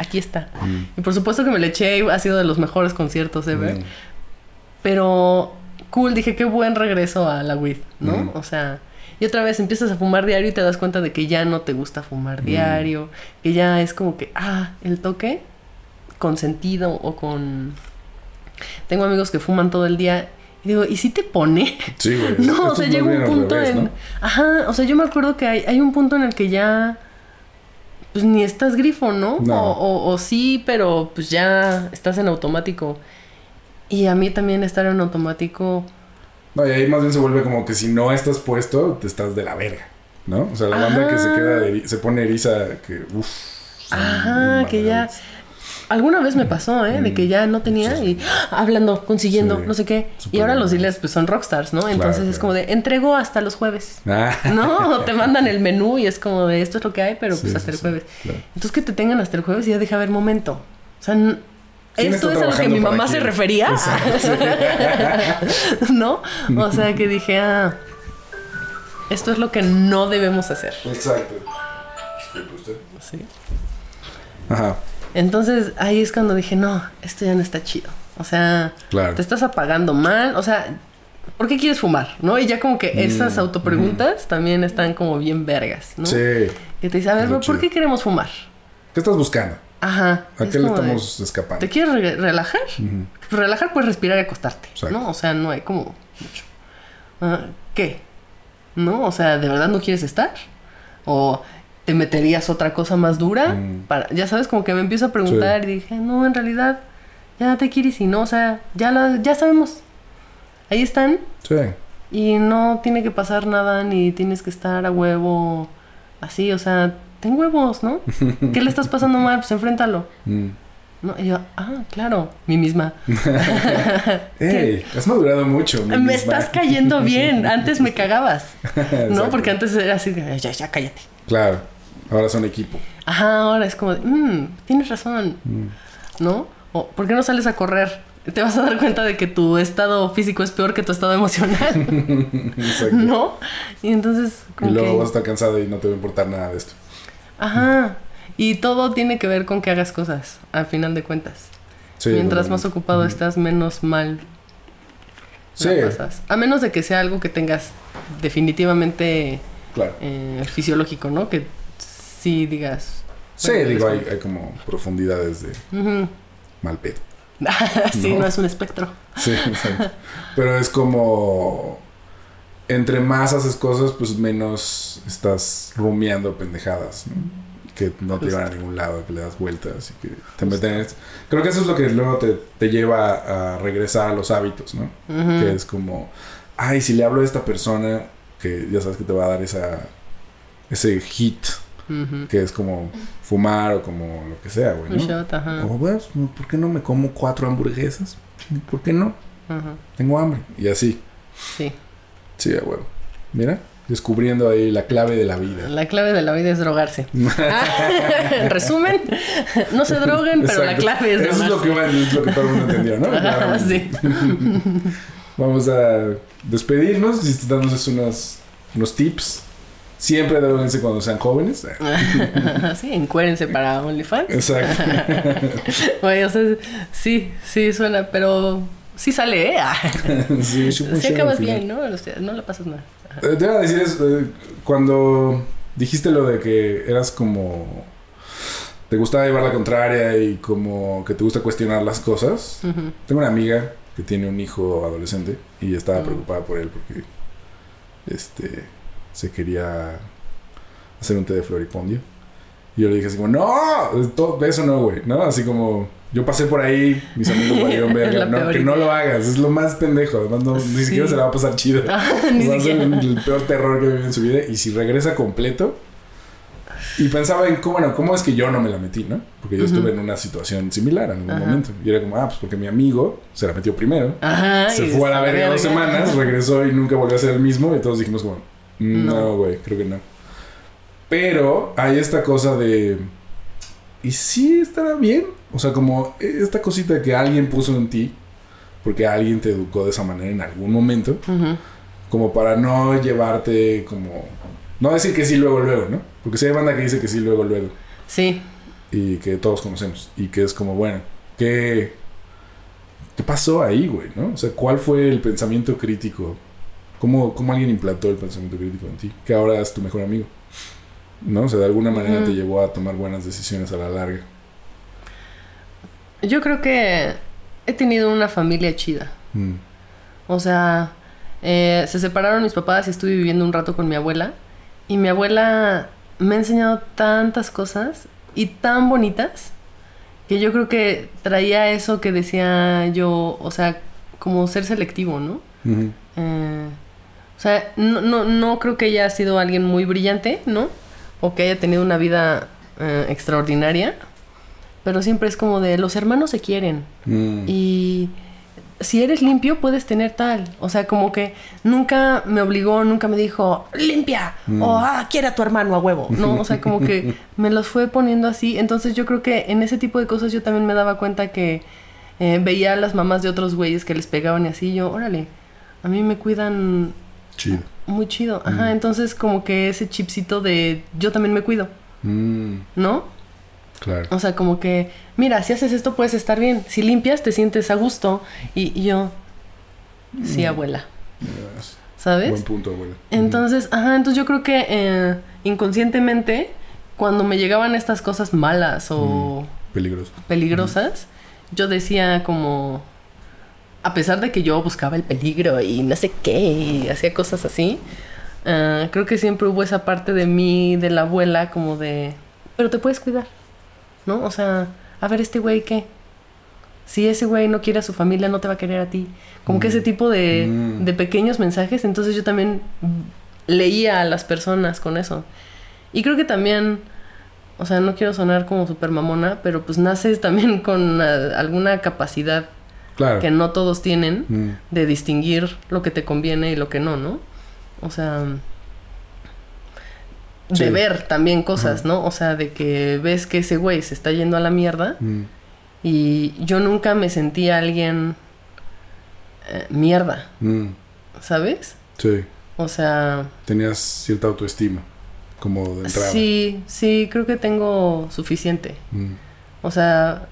aquí está. Mm. Y por supuesto que me le eché ha sido de los mejores conciertos ever. Mm. Pero cool, dije, qué buen regreso a la weed, ¿no? Mm. O sea, y otra vez empiezas a fumar diario y te das cuenta de que ya no te gusta fumar Mm. diario, que ya es como que, ah, el toque con sentido o con... Tengo amigos que fuman todo el día y digo, ¿y si te pone? Sí, güey. No, Esto o sea, llega un punto revés, en... ¿no? Ajá, o sea, yo me acuerdo que hay, hay un punto en el que ya... Pues ni estás grifo, ¿no? No. O, o- o sí, pero pues ya estás en automático. Y a mí también estar en automático... No, y ahí más bien se vuelve como que si no estás puesto, te estás de la verga, ¿no? O sea, la banda que se queda, eri- se pone eriza, que uff. Ajá, que ya... Alguna vez me pasó, ¿eh? De Mm. que ya no tenía Sí, y ¡ah! hablando, consiguiendo, Sí. no sé qué. Y ahora bien. los dealers pues son rockstars, ¿no? Entonces es claro. como de, entrego hasta los jueves. Ah. No, te mandan el menú y es como de, esto es lo que hay, pero Sí, pues hasta el jueves. claro. Entonces que te tengan hasta el jueves y ya deja ver momento. O sea, n- ¿Quién esto es a lo que mi mamá se refería. ¿No? O sea, que dije, ah, esto es lo que no debemos hacer. Exacto. Disculpe usted. Sí. Ajá, Entonces ahí es cuando dije, no, esto ya no está chido. O sea, claro. te estás apagando mal. O sea, ¿por qué quieres fumar? ¿No? Y ya como que esas Mm, autopreguntas también están como bien vergas, ¿no? Sí. Que te dice, a ver, lo ¿por qué queremos fumar? ¿Qué estás buscando? Ajá. ¿A es qué le de, estamos escapando? ¿Te quieres re- relajar? Pues relajar puedes respirar y acostarte, Exacto. ¿no? O sea, no hay como mucho. Ah, ¿Qué? ¿No? O sea, ¿de verdad no quieres estar? ¿O te meterías otra cosa más dura? Mm. Para, ya sabes, como que me empiezo a preguntar y dije, no, en realidad, ya te quieres y no, o sea, ya, la, ya sabemos. Ahí están Sí. y no tiene que pasar nada ni tienes que estar a huevo así, o sea, ten huevos, ¿no? ¿Qué le estás pasando mal? Pues enfréntalo. Mm. ¿No? Y yo, ah, claro, mi misma. ¡Ey! Has madurado mucho. Me misma. estás cayendo bien. Antes me cagabas. ¿No? Porque antes era así, ya, ya, cállate. Claro. Ahora son equipo. Ajá, ahora es como, de, mmm, tienes razón. Mm. ¿No? O ¿por qué no sales a correr? Te vas a dar cuenta de que tu estado físico es peor que tu estado emocional. Exacto. ¿No? Y entonces... Y luego que- vas a estar cansado y no te va a importar nada de esto. Ajá. Y todo tiene que ver con que hagas cosas, al final de cuentas. Sí, Mientras más ocupado estás, menos mal Sí, pasas. A menos de que sea algo que tengas definitivamente claro. eh, fisiológico, ¿no? Que sí digas. Sí, digo, hay, hay como profundidades de Ujú. mal pedo. sí, No. no. es un espectro. Sí, exacto. Pero es como. Entre más haces cosas, pues menos estás rumiando pendejadas, ¿no? Que no te Justo. llevan a ningún lado, que le das vueltas y que te meten en. Creo que eso es lo que luego te, te lleva a regresar a los hábitos, ¿no? Que es como, ay, si le hablo a esta persona, que ya sabes que te va a dar esa, ese hit, Que es como fumar o como lo que sea, güey, Un ¿no? shot, ajá. O, bueno, ¿por qué no me como cuatro hamburguesas? ¿Por qué no? Ajá. Tengo hambre. Y así. Sí. Sí, huevo. Mira, descubriendo ahí la clave de la vida. La clave de la vida es drogarse. en resumen, no se droguen, pero la clave es Eso es drogarse. lo que, va- es lo que todo el mundo entendió, ¿no? Ajá, sí. Vamos a despedirnos y dándoles unos, unos tips. Siempre droguense cuando sean jóvenes. sí, encuérense para OnlyFans. Exacto. Oye, o sea, sí, sí suena, pero sí sale, ¿eh? Ah, sí, sí acabas bien, ¿no? No le pasas nada. Eh, Te iba a decir eso, eh, cuando dijiste lo de que eras como... Te gustaba llevar la contraria y como que te gusta cuestionar las cosas. Tengo una amiga que tiene un hijo adolescente y estaba preocupada por él porque este se quería hacer un té de floripondio. Y yo le dije así como, no, todo- eso no, güey, ¿no? Así como, yo pasé por ahí, mis amigos valieron verga, no, que no lo hagas, es lo más pendejo, además no, ni Sí. siquiera se la va a pasar chido. Ah, ni va a ser el peor terror que vive en su vida y si regresa completo y pensaba en cómo, bueno, cómo es que yo no me la metí, ¿no? Porque yo Ujú. estuve en una situación similar en algún Ajá. momento y era como, ah, pues porque mi amigo se la metió primero, Ajá. se fue a la verga dos semanas, regresó y nunca volvió a ser el mismo y todos dijimos como, no, güey, creo que no. Pero hay esta cosa de, ¿y si estará bien? O sea, como esta cosita que alguien puso en ti, porque alguien te educó de esa manera en algún momento como para no llevarte como no decir que sí luego luego, ¿no? Porque si hay banda que dice que sí luego luego Sí. y que todos conocemos y que es como bueno, ¿qué qué pasó ahí, güey, no? O sea, ¿cuál fue el pensamiento crítico? ¿Cómo, cómo alguien implantó el pensamiento crítico en ti? Que ahora es tu mejor amigo. ¿No? O sea, de alguna manera te llevó a tomar buenas decisiones a la larga. Yo creo que he tenido una familia chida. Mm. O sea, eh, se separaron mis papás y estuve viviendo un rato con mi abuela. Y mi abuela me ha enseñado tantas cosas y tan bonitas que yo creo que traía eso que decía yo, o sea, como ser selectivo, ¿no? Ujú. Eh, o sea, no, no, no creo que ella ha sido alguien muy brillante, ¿no? O que haya tenido una vida eh, extraordinaria. Pero siempre es como de los hermanos se quieren. Mm. Y si eres limpio, puedes tener tal. O sea, como que nunca me obligó, nunca me dijo, limpia. Mm. O, ah, quiere a tu hermano a huevo. No, o sea, como que me los fue poniendo así. Entonces yo creo que en ese tipo de cosas yo también me daba cuenta que eh, veía a las mamás de otros güeyes que les pegaban y así. Yo, órale, a mí me cuidan Chido. muy chido. Ajá, Mm. entonces como que ese chipcito de yo también me cuido, Mm. ¿no? Claro. O sea, como que, mira, si haces esto puedes estar bien. Si limpias te sientes a gusto. Y, y yo, sí, Mm. abuela. Yes. ¿Sabes? Buen punto, abuela. Entonces, ajá, entonces yo creo que eh, inconscientemente, cuando me llegaban estas cosas malas o Ujú. Peligroso. peligrosas, yo decía como, a pesar de que yo buscaba el peligro y no sé qué, y hacía cosas así, ah, creo que siempre hubo esa parte de mí, de la abuela, como de, pero te puedes cuidar, ¿no? O sea, a ver, este güey, ¿qué? Si ese güey no quiere a su familia, no te va a querer a ti. Como que ese tipo de, Mm. de pequeños mensajes, entonces yo también leía a las personas con eso. Y creo que también, o sea, no quiero sonar como super mamona, pero pues naces también con ah, alguna capacidad Claro. que no todos tienen Mm. de distinguir lo que te conviene y lo que no, ¿no? O sea, de ver también cosas, Ajá. ¿no? O sea, de que ves que ese güey se está yendo a la mierda Mm. Y yo nunca me sentí alguien eh, mierda, Mm, ¿sabes? sí. O sea, Tenías cierta autoestima, como de entrada. sí, sí, creo que tengo suficiente. O sea,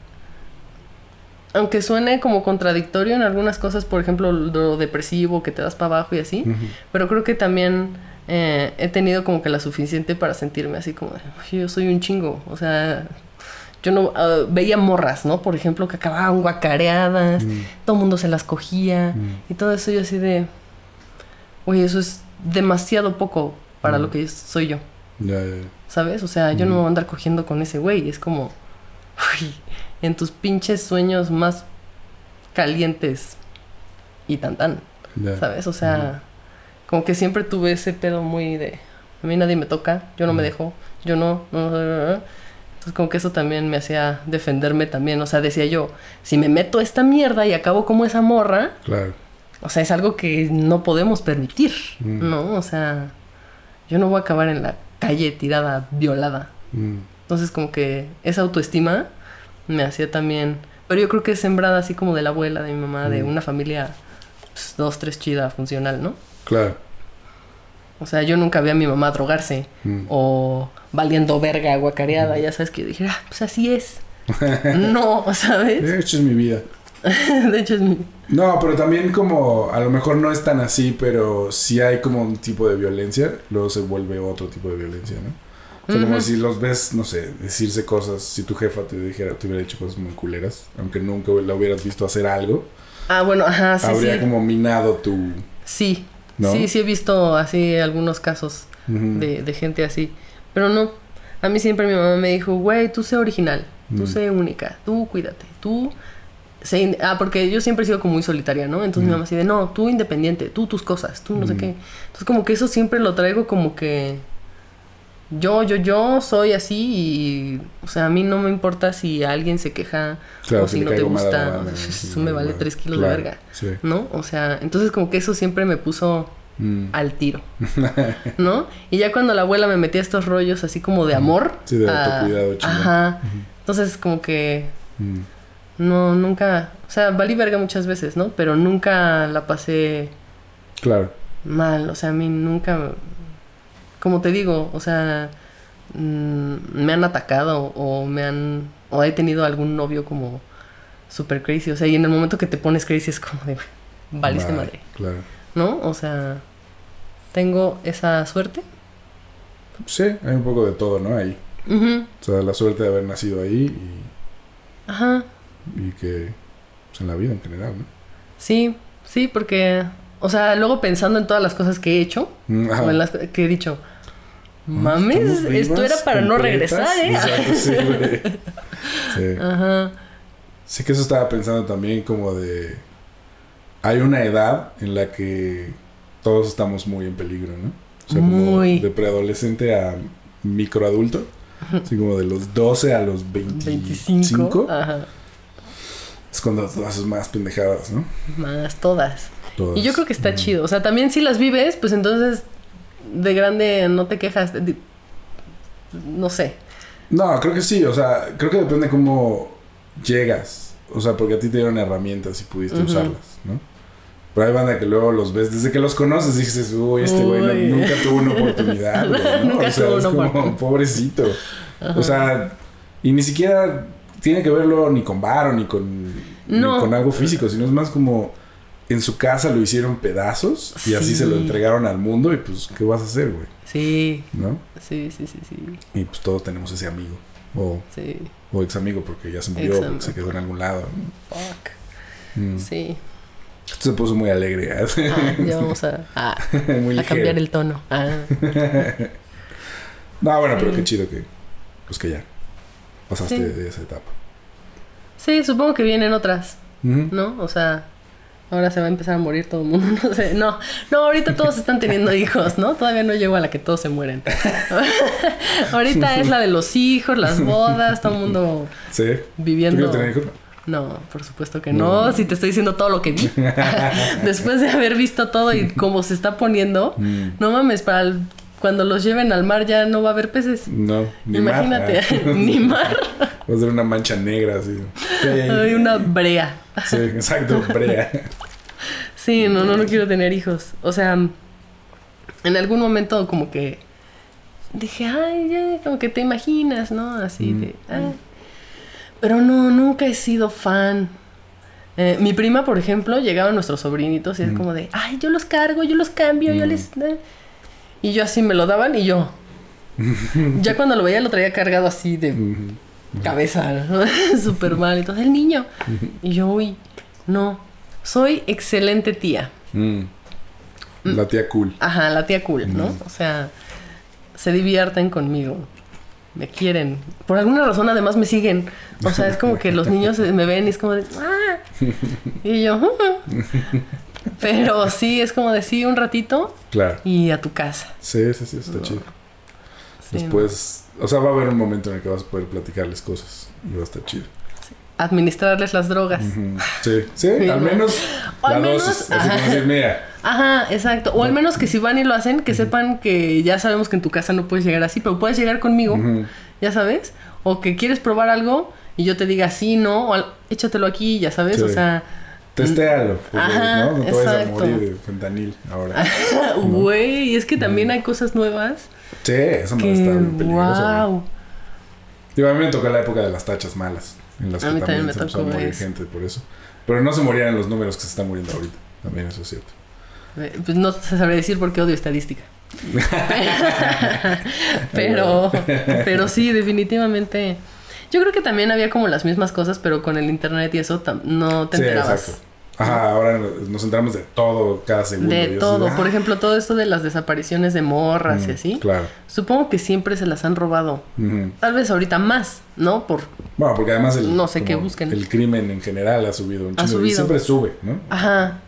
aunque suene como contradictorio en algunas cosas, por ejemplo, lo depresivo, que te das para abajo y así, pero creo que también eh, he tenido como que la suficiente para sentirme así como, de, "Uy, yo soy un chingo. O sea, yo no ah, veía morras, ¿no? Por ejemplo, que acababan guacareadas, Mm. todo el mundo se las cogía Mm. y todo eso yo así de, oye, eso es demasiado poco para Mm. lo que soy yo. ¿Sabes? O sea, yo no voy a andar cogiendo con ese güey. Es como, uy, en tus pinches sueños más calientes y tan tan. ¿sabes? O sea, como que siempre tuve ese pedo muy de, a mí nadie me toca, yo no me dejo, yo no, no, no, no, no". Entonces como que eso también me hacía defenderme también. O sea, decía yo, si me meto a esta mierda y acabo como esa morra, Claro. o sea, es algo que no podemos permitir, Mm. ¿no? O sea, yo no voy a acabar en la calle tirada, violada. Mm, Entonces como que esa autoestima me hacía también... Pero yo creo que es sembrada así como de la abuela, de mi mamá, de Mm. una familia pues, dos, tres chida, funcional, ¿no? Claro. O sea, yo nunca vi a mi mamá drogarse Mm. o valiendo verga, guacareada, ya sabes que yo dije, ah, pues así es. no, ¿sabes? De hecho, es mi vida. de hecho es mi... No, pero también como a lo mejor no es tan así, pero sí hay como un tipo de violencia, luego se vuelve otro tipo de violencia, ¿no? O sea, como Ujú. si los ves, no sé, decirse cosas, si tu jefa te dijera, te hubiera hecho cosas muy culeras, aunque nunca la hubieras visto hacer algo, Ah, bueno, ajá, sí, habría sí. como minado tu... Sí, ¿No? sí, sí he visto así algunos casos Ujú. de, de gente así. Pero no, a mí siempre mi mamá me dijo, güey, tú sé original, tú Mm. sé única, tú cuídate, tú... ah, porque yo siempre he sido como muy solitaria, ¿no? Entonces mi mamá así de, no, tú independiente, tú tus cosas, tú no sé qué. Entonces como que eso siempre lo traigo como que... Yo, yo, yo soy así y... O sea, a mí no me importa si alguien se queja Claro, o si no te gusta. Eso me vale tres kilos claro, de verga, Sí. ¿no? O sea, entonces como que eso siempre me puso Mm. al tiro, ¿no? Y ya cuando la abuela me metía estos rollos así como de amor. Sí, de autocuidado. Ajá. Ujú. Entonces como que Mm. no, nunca, o sea, valí verga muchas veces, ¿no? Pero nunca la pasé Claro. mal, o sea, a mí nunca, como te digo, o sea, mm, me han atacado o me han, o he tenido algún novio como super crazy, o sea, y en el momento que te pones crazy es como de, valiste madre, Claro. ¿no? O sea, tengo esa suerte. Sí, hay un poco de todo, ¿no? Ahí. O sea, la suerte de haber nacido ahí Ajá, y, y que... Pues en la vida en general, ¿no? sí, sí, porque, o sea, luego pensando en todas las cosas que he hecho, Mm, ajá. o en las que he dicho, mames, esto era para no regresar, ¿eh? Exacto, sí, güey. Sí. Ajá, Sí que eso estaba pensando también como de... Hay una edad en la que todos estamos muy en peligro, ¿no? O sea, como Muy. de preadolescente a microadulto. Así como de los 12 a los 25. 25, ajá, Es cuando haces más pendejadas, ¿no? más todas. Todas. Y yo creo que está Mm. chido, o sea, también si las vives, pues entonces de grande no te quejas, de- no sé. No, creo que sí. O sea, creo que depende cómo llegas. O sea, porque a ti te dieron herramientas y pudiste usarlas, ¿no? Pero hay banda que luego los ves, desde que los conoces, dices, uy, este güey no- nunca tuvo una oportunidad, güey, ¿no? Nunca o sea, tuvo es una como, pobrecito. Ajá. O sea, y ni siquiera tiene que verlo ni con varo, ni con, No. ni con algo físico, sino es más como en su casa lo hicieron pedazos y así Sí. se lo entregaron al mundo y pues, ¿qué vas a hacer, güey? Sí, ¿No? sí, sí, sí, sí, Y pues todos tenemos ese amigo. O, sí, o ex amigo porque ya se murió, porque se quedó en algún lado. ¿no? fuck, Mm. sí. Esto se puso muy alegre. ¿eh? Ah, ya vamos a, a, cambiar el tono. Ah, No, bueno, pero qué chido que... Pues que ya pasaste Sí. de esa etapa. sí, supongo que vienen otras. ¿no? O sea, ahora se va a empezar a morir todo el mundo, no sé. No, no, ahorita todos están teniendo hijos, ¿no? Todavía no llego a la que todos se mueren. ahorita es la de los hijos, las bodas, todo el mundo Sí. ¿Tú viviendo. tener hijos? No, por supuesto que No. no. Si te estoy diciendo todo lo que vi. Después de haber visto todo y cómo se está poniendo. Mm. No mames, para el cuando los lleven al mar ya no va a haber peces. No, ni Imagínate, mar. ni mar. Va a ser una mancha negra así. Una brea. Sí, exacto, brea. Sí, no, no, no quiero tener hijos. O sea, en algún momento como que dije, ay, ya, como que te imaginas, ¿no? Así Mm. de... "Ah". Pero no, nunca he sido fan. Eh, mi prima, por ejemplo, llegaban nuestros sobrinitos y es Mm. como de, ay, yo los cargo, yo los cambio, yo Mm. les... eh". Y yo así me lo daban y yo... ya cuando lo veía lo traía cargado así de cabeza, ¿no? súper mal. Entonces, el niño. Y yo, uy, no, soy excelente tía. Mm. La tía cool. Ajá, la tía cool, ¿no? O sea, se divierten conmigo. Me quieren. Por alguna razón, además, me siguen. O sea, es como que los niños me ven y es como de... ¡Ah! Y yo... Pero sí, es como de sí, un ratito Claro. y a tu casa. Sí, sí, sí, está No. chido. Sí, Después, o sea, va a haber un momento en el que vas a poder platicarles cosas y va a estar chido. Administrarles las drogas. Sí, sí, Sí, al ¿no? menos O al menos, dosis. Así ajá. como decir, mira, Ajá, exacto. O al menos que si van y lo hacen, que sepan que ya sabemos que en tu casa no puedes llegar así, pero puedes llegar conmigo, ya sabes. O que quieres probar algo y yo te diga sí, no, o échatelo aquí, ya sabes. O sea, testéalo. porque, Ajá, ¿no? No te vayas a morir de fentanil ahora. güey, es que también hay cosas nuevas Sí, eso no que, está bien peligroso. güey. wow. Digo, a mí me tocó la época de las tachas malas. En las A que mí también, también me se empezó a tocó morir eso. gente por eso. Pero no se morían los números que se están muriendo ahorita. También eso es cierto. Eh, Pues no se sabe decir porque odio estadística. pero, pero sí, definitivamente. Yo creo que también había como las mismas cosas, pero con el internet y eso no te sí, enterabas. exacto. Ajá, ahora nos enteramos de todo cada segundo. De así todo. ah, Por ejemplo, todo esto de las desapariciones de morras y mm, así. Claro. Supongo que siempre se las han robado. Tal vez ahorita más, ¿no? Por. Bueno, porque además el, No sé qué busquen. el crimen en general ha subido un Ha chingo. Y subido. siempre sube, ¿no? Ajá.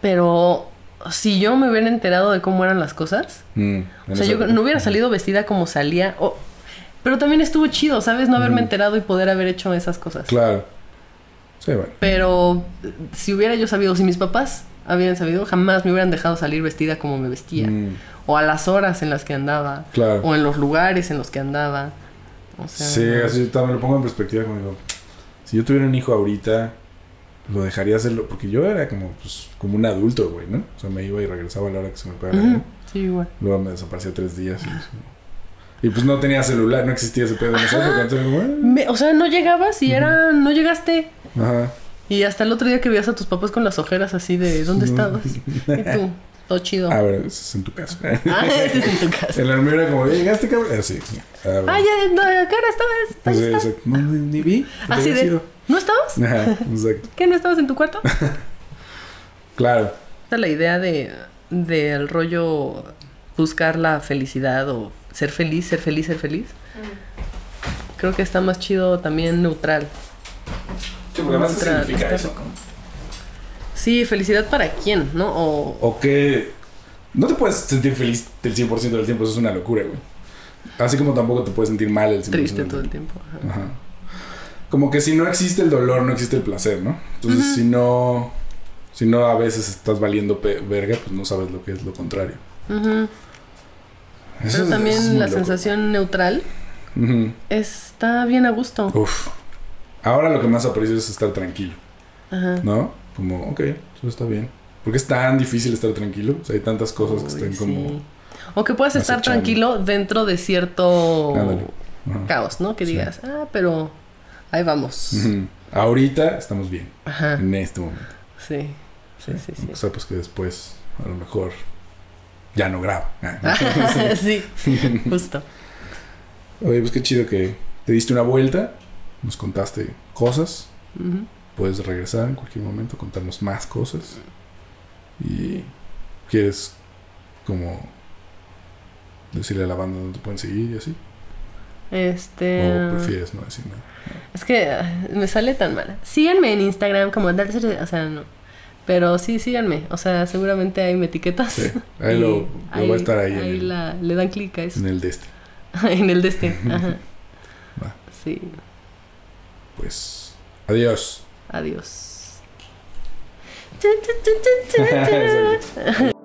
Pero si yo me hubiera enterado de cómo eran las cosas. Mm, O sea, yo no hubiera salido vestida como salía. pero también estuvo chido, ¿sabes? No haberme enterado y poder haber hecho esas cosas. Claro. Sí, bueno. Pero si hubiera yo sabido, si mis papás habían sabido, jamás me hubieran dejado salir vestida como me vestía. Mm, O a las horas en las que andaba. claro. O en los lugares en los que andaba. O sea, Sí, así también lo pongo en perspectiva como digo, si yo tuviera un hijo ahorita, lo dejaría hacerlo, porque yo era como, pues, como un adulto, güey, ¿no? O sea, me iba y regresaba a la hora que se me pagara. Ujú, Sí, igual. Luego me desaparecía tres días. Y, y, pues no tenía celular, no existía ese pedo "Ah". Me- o sea, no llegabas y era, no llegaste. Ajá. Y hasta el otro día que veías a tus papás con las ojeras así de ¿dónde estabas? Y tú, todo chido. A ver, eso es en tu casa. Ah, ese es en tu casa. En la hormiga era como, "Eh, llegaste, cabrón. Así. Ah, bueno. Ah, ya, no, ¿qué hora estabas? Exacto. No, ni, ni vi. ¿Dónde Así de? ¿no estabas? Ajá, exacto. ¿Qué, no estabas en tu cuarto? Claro. Esta es la idea de del rollo buscar la felicidad o ser feliz, ser feliz, ser feliz. Creo que está más chido también neutral. Sí, porque además, ¿qué Neutral, significa eso? rico. Sí, felicidad para quién, ¿no? O O que no te puedes sentir feliz del 100% del tiempo, eso es una locura, güey. Así como tampoco te puedes sentir mal el 100% triste todo el tiempo. Ajá. Ajá. Como que si no existe el dolor, no existe el placer, ¿no? Entonces, si no si no a veces estás valiendo verga, pues no sabes lo que es lo contrario. Ujú. Eso Pero también es la loco. sensación neutral está bien a gusto. Uf. Ahora lo que más aprecio es estar tranquilo, Ajá. ¿no? Como, ok, eso está bien. Porque es tan difícil estar tranquilo. O sea, hay tantas cosas que están como... sí. O que puedas estar tranquilo dentro de cierto caos, ¿no? Que Sí. digas, ah, pero ahí vamos. Ahorita estamos bien, Ajá. en este momento. Sí. Sí, sí, sí. O sea, pues que después, a lo mejor, ya no grabo. sí, justo. Oye, pues qué chido que te diste una vuelta, nos contaste cosas, puedes regresar en cualquier momento, contarnos más cosas. Y quieres como decirle a la banda dónde te pueden seguir y así. Este. O prefieres no decir nada. Es que ah, me sale tan mal. Síganme en Instagram como o sea, no. Pero sí, síganme. O sea, seguramente ahí me etiquetas. Sí, ahí lo, va a estar ahí, el, la, le dan clic a eso. en el de este. en el de este. Ajá. Va. Sí. Pues, adiós. Adiós.